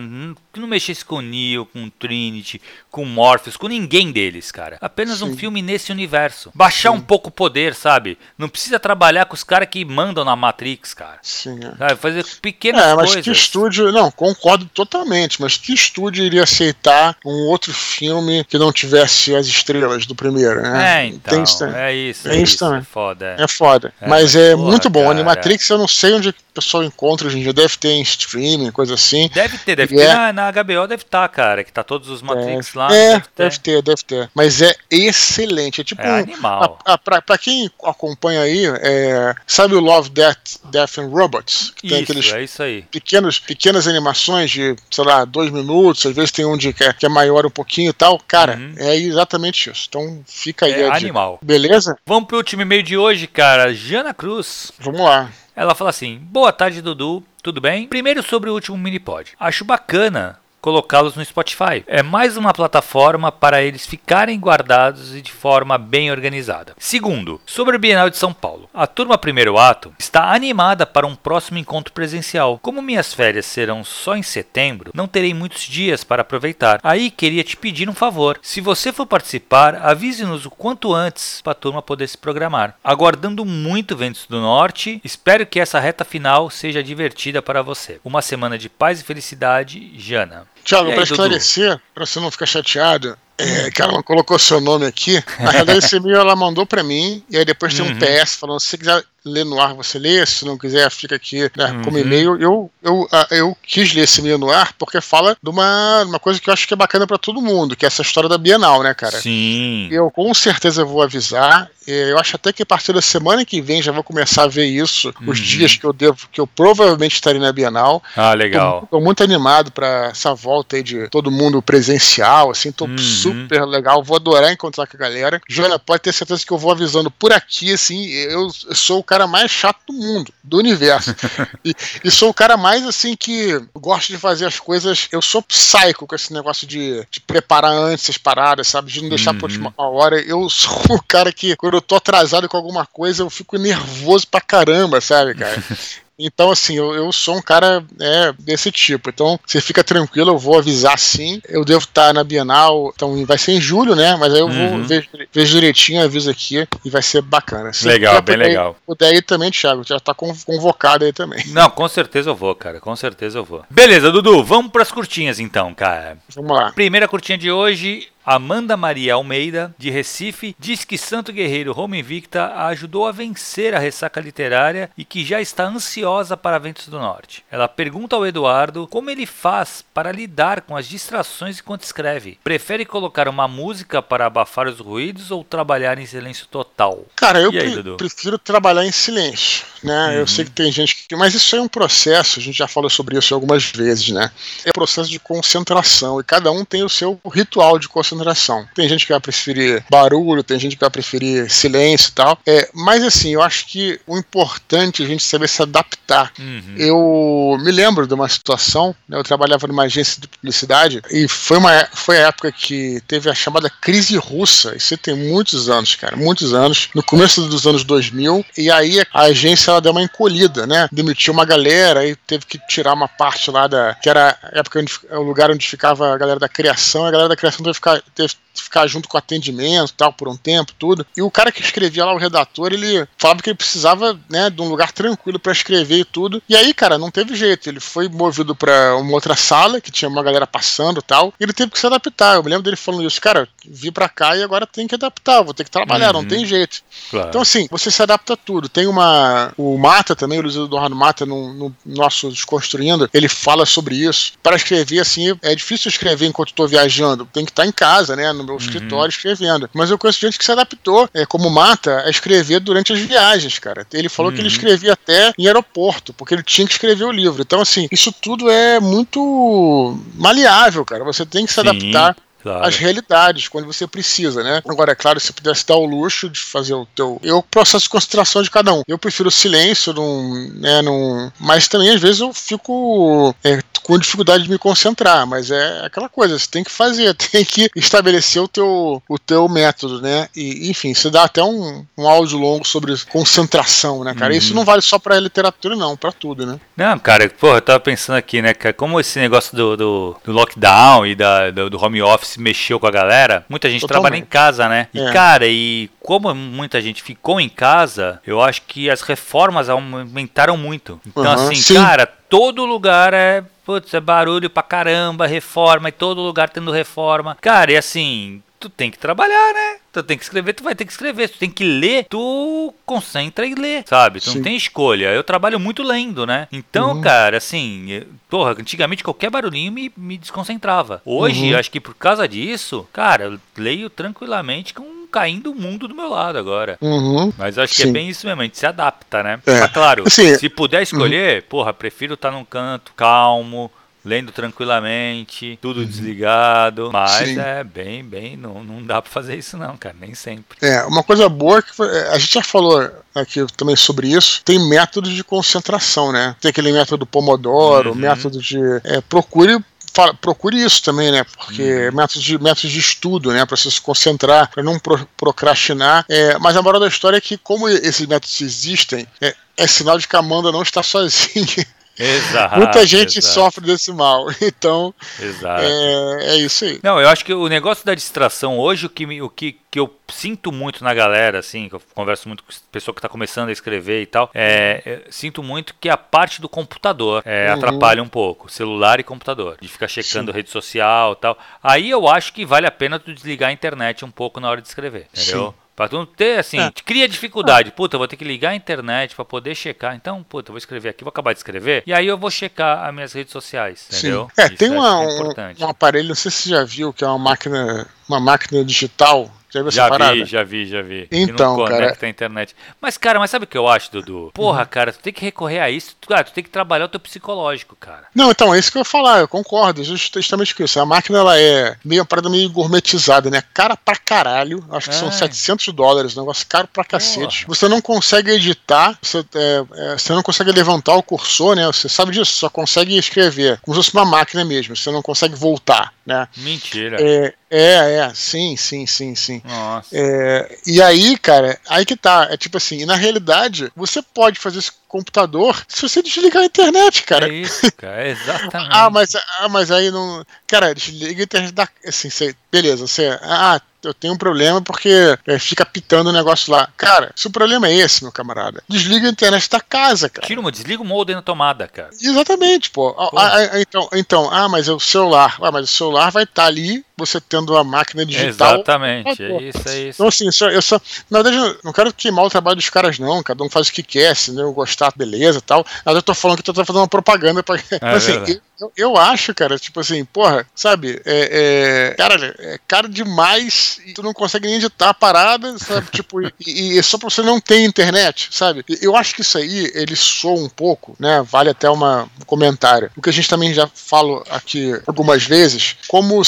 que não mexesse com o Neo, com o Trinity, com o Morpheus, com ninguém deles, cara. Apenas um Sim. filme nesse universo. Baixar um pouco o poder, sabe? Não precisa trabalhar com os caras que mandam na Matrix, cara. Sim, é. Sabe? Fazer pequenas É, mas coisas. que estúdio. Não, concordo totalmente, mas que estúdio iria aceitar um outro filme que não tivesse as estrelas do primeiro, né? É, então. Isso, é isso, tem é isso também. É foda. é. É foda. É, mas é porra, muito bom. cara. Animatrix eu não sei onde o pessoal encontra hoje em dia. Deve ter em streaming, coisa assim. Deve ter, deve E ter é- na, na HBO, deve estar, cara. Que tá todos os Matrix lá. é, deve ter. deve ter, deve ter. Mas é excelente. É tipo. É animal. a- a- pra, pra quem acompanha aí, é, sabe o Love, Death, Death and Robots? Que tem Isso, aqueles é isso aí. pequenos, pequenas animações de, sei lá, dois minutos, às vezes tem um de que é, que é maior um pouquinho e tal. Cara, Uhum. é exatamente isso. Então fica aí É a dica. animal. Beleza? Vamos pro último e-mail de hoje, cara. Jana Cruz. Vamos lá. Ela fala assim: Boa tarde, Dudu. Tudo bem? Primeiro sobre o último minipod. Acho bacana colocá-los no Spotify. É mais uma plataforma para eles ficarem guardados e de forma bem organizada. Segundo, sobre o Bienal de São Paulo. A turma Primeiro Ato está animada para um próximo encontro presencial. Como minhas férias serão só em setembro, não terei muitos dias para aproveitar. Aí queria te pedir um favor. Se você for participar, avise-nos o quanto antes para a turma poder se programar. Aguardando muito Ventos do Norte, espero que essa reta final seja divertida para você. Uma semana de paz e felicidade, Jana. Tiago, para esclarecer, para você não ficar chateado, é, que ela não colocou seu nome aqui. Na [LAUGHS] verdade, esse e-mail ela mandou para mim, e aí depois tem um Uhum. PS falando: se você quiser ler no ar, você lê, se não quiser, fica aqui né, como Uhum. e-mail. Eu, eu, ah, eu quis ler esse e-mail no ar porque fala de uma, uma coisa que eu acho que é bacana para todo mundo, que é essa história da Bienal, né, cara? Sim. Eu com certeza vou avisar. Eh, Eu acho até que a partir da semana que vem já vou começar a ver isso, os Uhum. dias que eu devo, que eu provavelmente estarei na Bienal. Ah, legal. Tô, tô muito animado para essa volta aí de todo mundo presencial, assim, tô Uhum. super legal, vou adorar encontrar com a galera. Joana, pode ter certeza que eu vou avisando por aqui, assim, eu, eu sou o cara mais chato do mundo, do universo. [LAUGHS] e, e sou o cara mais, assim, que gosto de fazer as coisas, eu sou psycho com esse negócio de, de preparar antes as paradas, sabe, de não deixar Uhum. pra última hora. Eu [LAUGHS] sou o cara que, quando eu tô atrasado com alguma coisa, eu fico nervoso pra caramba, sabe, cara? [LAUGHS] Então, assim, eu, eu sou um cara é, desse tipo. Então, você fica tranquilo, eu vou avisar sim. Eu devo estar na Bienal, então vai ser em julho, né? Mas aí eu Uhum. vou ver, ver direitinho, aviso aqui e vai ser bacana. Se Legal, puder, bem puder- legal. Puder ir também, Thiago, já tá con- convocado aí também. Não, com certeza eu vou, cara. Com certeza eu vou. Beleza, Dudu, vamos pras curtinhas então, cara. Vamos lá. Primeira curtinha de hoje. Amanda Maria Almeida, de Recife, diz que Santo Guerreiro Roma Invicta a ajudou a vencer a ressaca literária e que já está ansiosa para Ventos do Norte. Ela pergunta ao Eduardo como ele faz para lidar com as distrações enquanto escreve. Prefere colocar uma música para abafar os ruídos ou trabalhar em silêncio total? Cara, eu aí, pre- Dudu? prefiro trabalhar em silêncio, né? Uhum. Eu sei que tem gente que. Mas isso é um processo, a gente já falou sobre isso algumas vezes, né? É um processo de concentração e cada um tem o seu ritual de concentração. Tem gente que vai preferir barulho, tem gente que vai preferir silêncio e tal. É, mas assim, eu acho que o importante é a gente saber se adaptar. Uhum. Eu me lembro de uma situação, né, eu trabalhava numa agência de publicidade e foi, uma, foi a época que teve a chamada crise russa. Isso tem muitos anos, cara, muitos anos, no começo dos anos 2000. E aí a agência ela deu uma encolhida, né? Demitiu uma galera e teve que tirar uma parte lá da. que era a época onde, o lugar onde ficava a galera da criação. A galera da criação teve ficar, teve ficar junto com o atendimento e tal por um tempo, tudo. E o cara que escrevia lá, o redator, ele falava que ele precisava, né, de um lugar tranquilo para escrever e tudo. E aí, cara, não teve jeito. Ele foi movido para uma outra sala que tinha uma galera passando e tal. E ele teve que se adaptar. Eu me lembro dele falando isso, cara, vi pra cá e agora tem que adaptar, vou ter que trabalhar, Uhum. não tem jeito. Claro. Então, assim, você se adapta a tudo. Tem uma. O Mata também, o Luiz Eduardo Mata, no, no nosso Desconstruindo, ele fala sobre isso. Para escrever, assim, é difícil escrever enquanto estou viajando. Tem que estar em casa, né? No meu escritório escrevendo. Mas eu conheço gente que se adaptou, é, como Mata, a escrever durante as viagens, cara. Ele falou que ele Uhum. escrevia até em aeroporto, porque ele tinha que escrever o livro. Então, assim, isso tudo é muito maleável, cara. Você tem que se Sim. adaptar. Claro. as realidades quando você precisa, né? Agora, é claro, se pudesse dar o luxo de fazer o teu. Eu, processo de concentração de cada um. Eu prefiro o silêncio, num, né, num, mas também às vezes eu fico é, com dificuldade de me concentrar, mas é aquela coisa, você tem que fazer, [LAUGHS] tem que estabelecer o teu, o teu método, né? E, enfim, você dá até um, um áudio longo sobre concentração, né, cara? Uhum. Isso não vale só pra literatura, não, pra tudo, né? Não, cara, porra, eu tava pensando aqui, né, cara, como esse negócio do, do, do lockdown e da, do, do, home office mexeu com a galera, muita gente Totalmente. trabalha em casa, né? E, é. cara, e como muita gente ficou em casa, eu acho que as reformas aumentaram muito. Então, uhum, assim, sim. cara, todo lugar é Putz, é barulho pra caramba, reforma, e todo lugar tendo reforma. Cara, e assim, tu tem que trabalhar, né? Tu tem que escrever, tu vai ter que escrever. Tu tem que ler, tu concentra e lê, sabe? Tu Sim. não tem escolha. Eu trabalho muito lendo, né? Então, uhum. cara, assim, porra, antigamente qualquer barulhinho me, me desconcentrava. Hoje, uhum. acho que por causa disso, cara, eu leio tranquilamente com caindo o mundo do meu lado agora. Uhum, Mas acho sim. que é bem isso mesmo, a gente se adapta, né? É. Mas claro, assim, se puder escolher, uhum. porra, prefiro estar tá num canto calmo, lendo tranquilamente, tudo uhum. desligado. Mas Sim. é bem, bem, não, não dá para fazer isso não, cara, nem sempre. É, uma coisa boa que a gente já falou aqui também sobre isso, tem métodos de concentração, né? Tem aquele método Pomodoro, uhum. método de é, procure Fala, procure isso também, né? Porque uhum. métodos, de, métodos de estudo, né? Para você se concentrar, para não pro, procrastinar. É, mas a moral da história é que, como esses métodos existem, é, é sinal de que a Amanda não está sozinha. [LAUGHS] Exato. Muita gente exato. sofre desse mal. [LAUGHS] Então, é, é, isso aí. Não, eu acho que o negócio da distração hoje, o que, o que, que eu sinto muito na galera, assim, que eu converso muito com pessoa que está começando a escrever e tal, é, é, sinto muito que a parte do computador é, uhum. atrapalha um pouco, celular e computador, de ficar checando Sim. rede social e tal. Aí eu acho que vale a pena tu desligar a internet um pouco na hora de escrever, entendeu? Sim. Pra tu não ter, assim, é. cria dificuldade. Puta, eu vou ter que ligar a internet para poder checar. Então, puta, eu vou escrever aqui, vou acabar de escrever. E aí eu vou checar as minhas redes sociais, entendeu? Sim. É, Isso tem uma, é um, um aparelho, não sei se você já viu, que é uma máquina, uma máquina digital já viu já parada? vi, já vi, já vi. Então, não cara. a internet. Mas, cara, mas sabe o que eu acho, Dudu? Porra, uhum. cara, tu tem que recorrer a isso. Tu, cara, tu tem que trabalhar o teu psicológico, cara. Não, então, é isso que eu ia falar, eu concordo, justamente com isso. A máquina, ela é meio uma parada meio gourmetizada, né? Cara pra caralho. Acho que é. são 700 dólares, negócio caro pra cacete. Porra. Você não consegue editar, você, é, é, você não consegue levantar o cursor, né? Você sabe disso, só consegue escrever. Como se fosse uma máquina mesmo, você não consegue voltar, né? Mentira. É, é, é, sim, sim, sim, sim. Nossa. É, e aí, cara, aí que tá. É tipo assim, na realidade, você pode fazer esse computador se você desligar a internet, cara. É isso, [LAUGHS] cara, exatamente. ah, mas, ah, mas aí não. Cara, desliga a internet da. Assim, você, beleza, você. Ah, eu tenho um problema porque é, fica pitando o negócio lá. Cara, se o problema é esse, meu camarada, desliga a internet da casa, cara. Tira uma, desliga o modem na tomada, cara. Exatamente, pô. pô. Ah, ah, então, então, ah, mas é o celular. Ah, mas o celular vai estar tá ali, você tendo a máquina digital. Exatamente, ah, é isso, é isso. Então, assim, eu só. Na verdade, não quero queimar o trabalho dos caras, não. Cada um faz o que quer, se eu gostar, beleza tal. Mas eu tô falando que tu tá fazendo uma propaganda pra. É, [LAUGHS] assim, eu, eu, acho, cara, tipo assim, porra, sabe? É, é, cara, é caro demais e tu não consegue nem editar a parada, sabe? [LAUGHS] tipo, e, e, é só pra você não ter internet, sabe? Eu acho que isso aí, ele soa um pouco, né? Vale até uma, um comentário. O que a gente também já fala aqui algumas vezes, como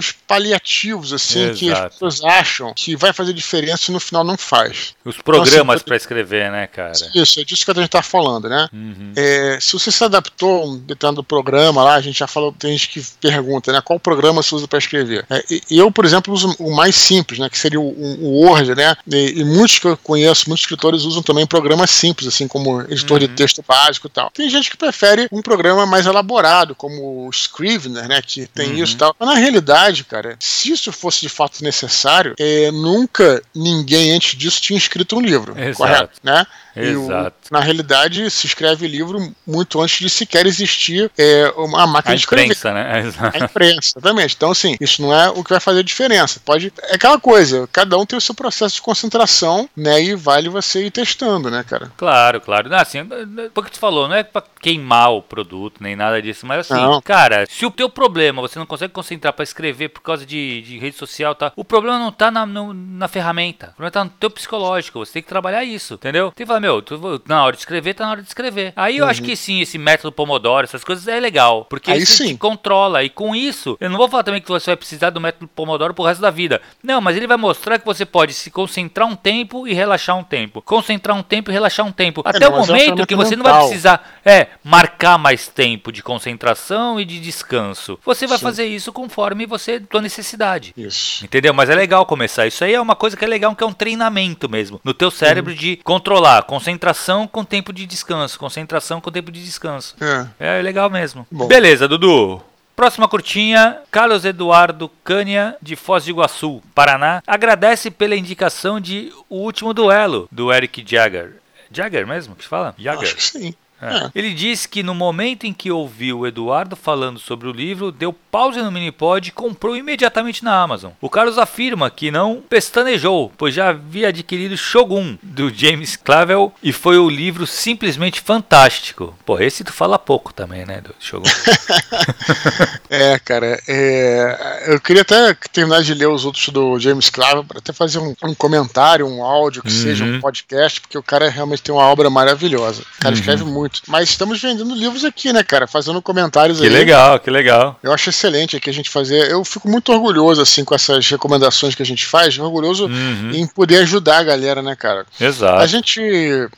certos paliativos, assim, Exato. que as pessoas acham que vai fazer diferença e no final não faz. Os programas então, assim, para escrever, né, cara? Isso, é disso que a gente tá falando, né? Uhum. É, se você se adaptou a um determinado programa lá, a gente já falou, tem gente que pergunta, né? Qual programa você usa para escrever? É, eu, por exemplo, uso o mais simples, né? Que seria o, o Word, né? E, e, muitos que eu conheço, muitos escritores usam também programas simples, assim como editor uhum. de texto básico e tal. Tem gente que prefere um programa mais elaborado, como o Scrivener, né? Que tem uhum. isso e tal. Mas na realidade, cara, se isso fosse de fato necessário, é, nunca ninguém antes disso tinha escrito um livro. Exato. Correto? Né? Exato. O, na realidade, se escreve livro muito antes de sequer existir é, uma máquina a de escrever. Imprensa, né? [LAUGHS] Exato. A imprensa, exatamente. Então, assim, isso não é o que vai fazer a diferença. Pode. É aquela coisa, cada um tem o seu processo de concentração, né? E vale você ir testando, né, cara? Claro, claro. Não, assim, porque tu falou, não é pra queimar o produto, nem nada disso, mas assim, não. cara, se o teu problema você não consegue concentrar para escrever por causa de, de rede social, tá? O problema não tá na, no, na ferramenta. O problema tá no teu psicológico. Você tem que trabalhar isso, entendeu? Tem que falar, meu, tu, na hora de escrever, tá na hora de escrever. Aí eu uhum. acho que sim, esse método Pomodoro, essas coisas é legal. Porque Aí isso te controla. E com isso, eu não vou falar também que você vai precisar do método Pomodoro pro resto da vida. Não, mas ele vai mostrar que você pode se concentrar um tempo e relaxar um tempo. Concentrar um tempo e relaxar um tempo. É, Até não, o é momento é que você mental. não vai precisar é, marcar mais tempo de concentração e de descanso. Você vai Sim. fazer isso conforme você tua necessidade. Isso. Entendeu? Mas é legal começar. Isso aí é uma coisa que é legal, que é um treinamento mesmo. No teu cérebro uhum. de controlar concentração com tempo de descanso. Concentração com tempo de descanso. É, é legal mesmo. Bom. Beleza, Dudu. Próxima curtinha, Carlos Eduardo Cânia, de Foz do Iguaçu, Paraná, agradece pela indicação de O Último Duelo, do Eric Jagger. Jagger mesmo que se fala? Jagger. Acho que sim. É. Ele disse que no momento em que ouviu o Eduardo falando sobre o livro, deu pause no Minipod e comprou imediatamente na Amazon. O Carlos afirma que não pestanejou, pois já havia adquirido Shogun, do James Clavel, e foi o livro simplesmente fantástico. Pô, esse tu fala pouco também, né, do Shogun? [LAUGHS] é, cara, é... eu queria até terminar de ler os outros do James Clavel para até fazer um, um, comentário, um áudio, que uhum. seja um podcast, porque o cara realmente tem uma obra maravilhosa. O cara uhum. escreve muito Mas estamos vendendo livros aqui, né, cara? Fazendo comentários que aí. Que legal, que legal. Eu acho excelente aqui a gente fazer. Eu fico muito orgulhoso, assim, com essas recomendações que a gente faz. Orgulhoso uhum. em poder ajudar a galera, né, cara? Exato. A gente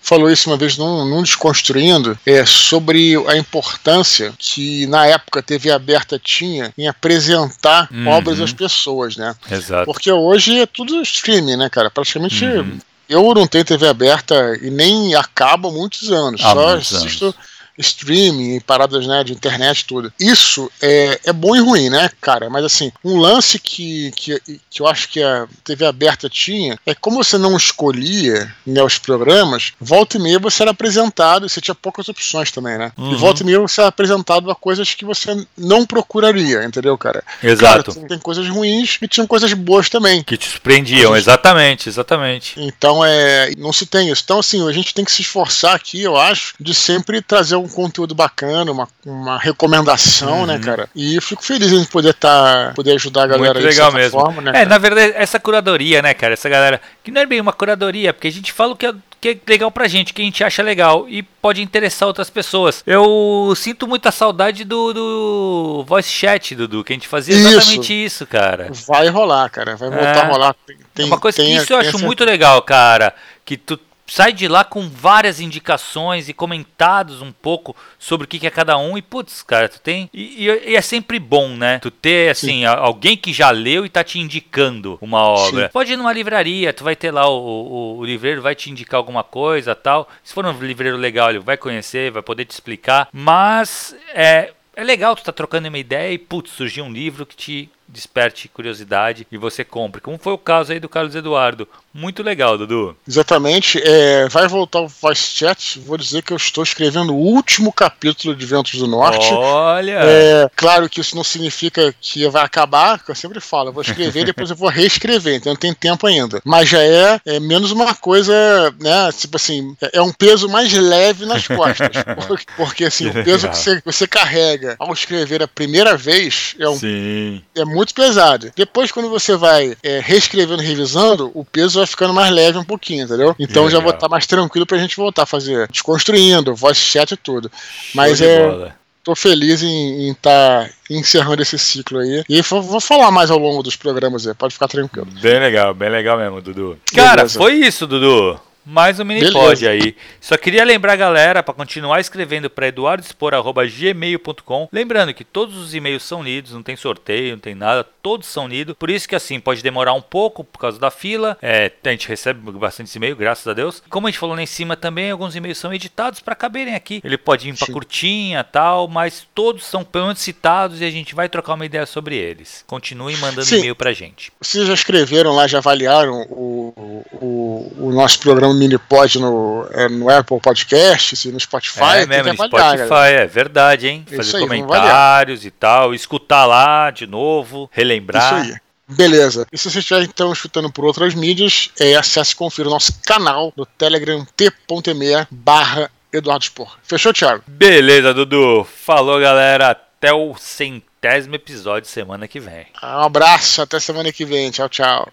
falou isso uma vez num, num Desconstruindo é, sobre a importância que na época a TV aberta tinha em apresentar uhum. obras às pessoas, né? Exato. Porque hoje é tudo streaming, né, cara? Praticamente uhum. Eu não tenho TV aberta e nem acabo há muitos anos. Há só muitos assisto anos streaming, paradas né, de internet, tudo. Isso é, é bom e ruim, né, cara? Mas assim, um lance que, que, que eu acho que a TV aberta tinha é como você não escolhia né, os programas, volta e meia você era apresentado, e você tinha poucas opções também, né? Uhum. E volta e meia você era apresentado a coisas que você não procuraria, entendeu, cara? Exato. Cara, tem coisas ruins e tinham coisas boas também. Que te surpreendiam, coisas... exatamente, exatamente. Então é. Não se tem isso. Então, assim, a gente tem que se esforçar aqui, eu acho, de sempre trazer um conteúdo bacana, uma, uma recomendação, né, uhum. né, cara? E fico feliz em poder tá, poder ajudar a galera Muito legal mesmo. Forma, né, é, cara? na verdade, essa curadoria, né, cara? Essa galera. Que não é bem uma curadoria, porque a gente fala o que é que é legal pra gente, que a gente acha legal e pode interessar outras pessoas. Eu sinto muita saudade do, do voice chat, Dudu, que a gente fazia exatamente isso, cara. Vai rolar, cara. Vai voltar é. a rolar. Tem, uma coisa tem, que isso eu acho essa... muito legal, cara. Que tu sai de lá com várias indicações e comentados um pouco sobre o que é cada um. E, putz, cara, tu tem. E, e, é sempre bom, né? Tu ter, assim, Sim. alguém que já leu e tá te indicando uma obra. Sim. Pode ir numa livraria, tu vai ter lá o, o, o, livreiro, vai te indicar alguma coisa tal. Se for um livreiro legal, ele vai conhecer, vai poder te explicar. Mas é, é legal tu tá trocando uma ideia e, putz, surgiu um livro que te desperte curiosidade e você compre. Como foi o caso aí do Carlos Eduardo. Muito legal, Dudu. Exatamente. É, vai voltar o voice chat. Vou dizer que eu estou escrevendo o último capítulo de Ventos do Norte. Olha! É, claro que isso não significa que vai acabar, que eu sempre falo. Eu vou escrever e [LAUGHS] depois eu vou reescrever, então não tem tempo ainda. Mas já é, é, menos uma coisa, né? Tipo assim, é, é um peso mais leve nas costas. [LAUGHS] porque, porque, assim, o peso que você, você carrega ao escrever a primeira vez é um. Sim. É muito muito pesado. Depois, quando você vai é, reescrevendo, revisando, o peso vai ficando mais leve um pouquinho, entendeu? Então já vou estar mais tranquilo pra gente voltar a fazer desconstruindo, voice chat e tudo. Mas é. Bola tô feliz em estar tá encerrando esse ciclo aí. E vou, vou, falar mais ao longo dos programas aí, pode ficar tranquilo. Bem legal, bem legal mesmo, Dudu. Cara, Beleza. foi isso, Dudu. Mais um mini pod aí. Só queria lembrar, galera, para continuar escrevendo para eduardespor.gmail.com. Lembrando que todos os e-mails são lidos, não tem sorteio, não tem nada, todos são lidos. Por isso que assim, pode demorar um pouco por causa da fila. É, a gente recebe bastante e-mail, graças a Deus. Como a gente falou lá em cima também, alguns e-mails são editados para caberem aqui. Ele pode ir para curtinha tal, mas todos são pelo menos citados e a gente vai trocar uma ideia sobre eles. Continuem mandando e-mail pra gente. Vocês já escreveram lá, já avaliaram o, o, o nosso programa Minipod no, é, no Apple Podcast, no Spotify. É mesmo, no Spotify, galera. é verdade, hein? Fazer aí, comentários e tal, escutar lá de novo, relembrar. Isso aí. Beleza. E se você estiver então escutando por outras mídias, é, acesse e confira o nosso canal no Telegram t.me barra Eduardo Spor. Fechou, Thiago? Beleza, Dudu. Falou, galera. Até o centésimo centésimo episódio semana que vem. Um abraço, até semana que vem. Tchau, tchau.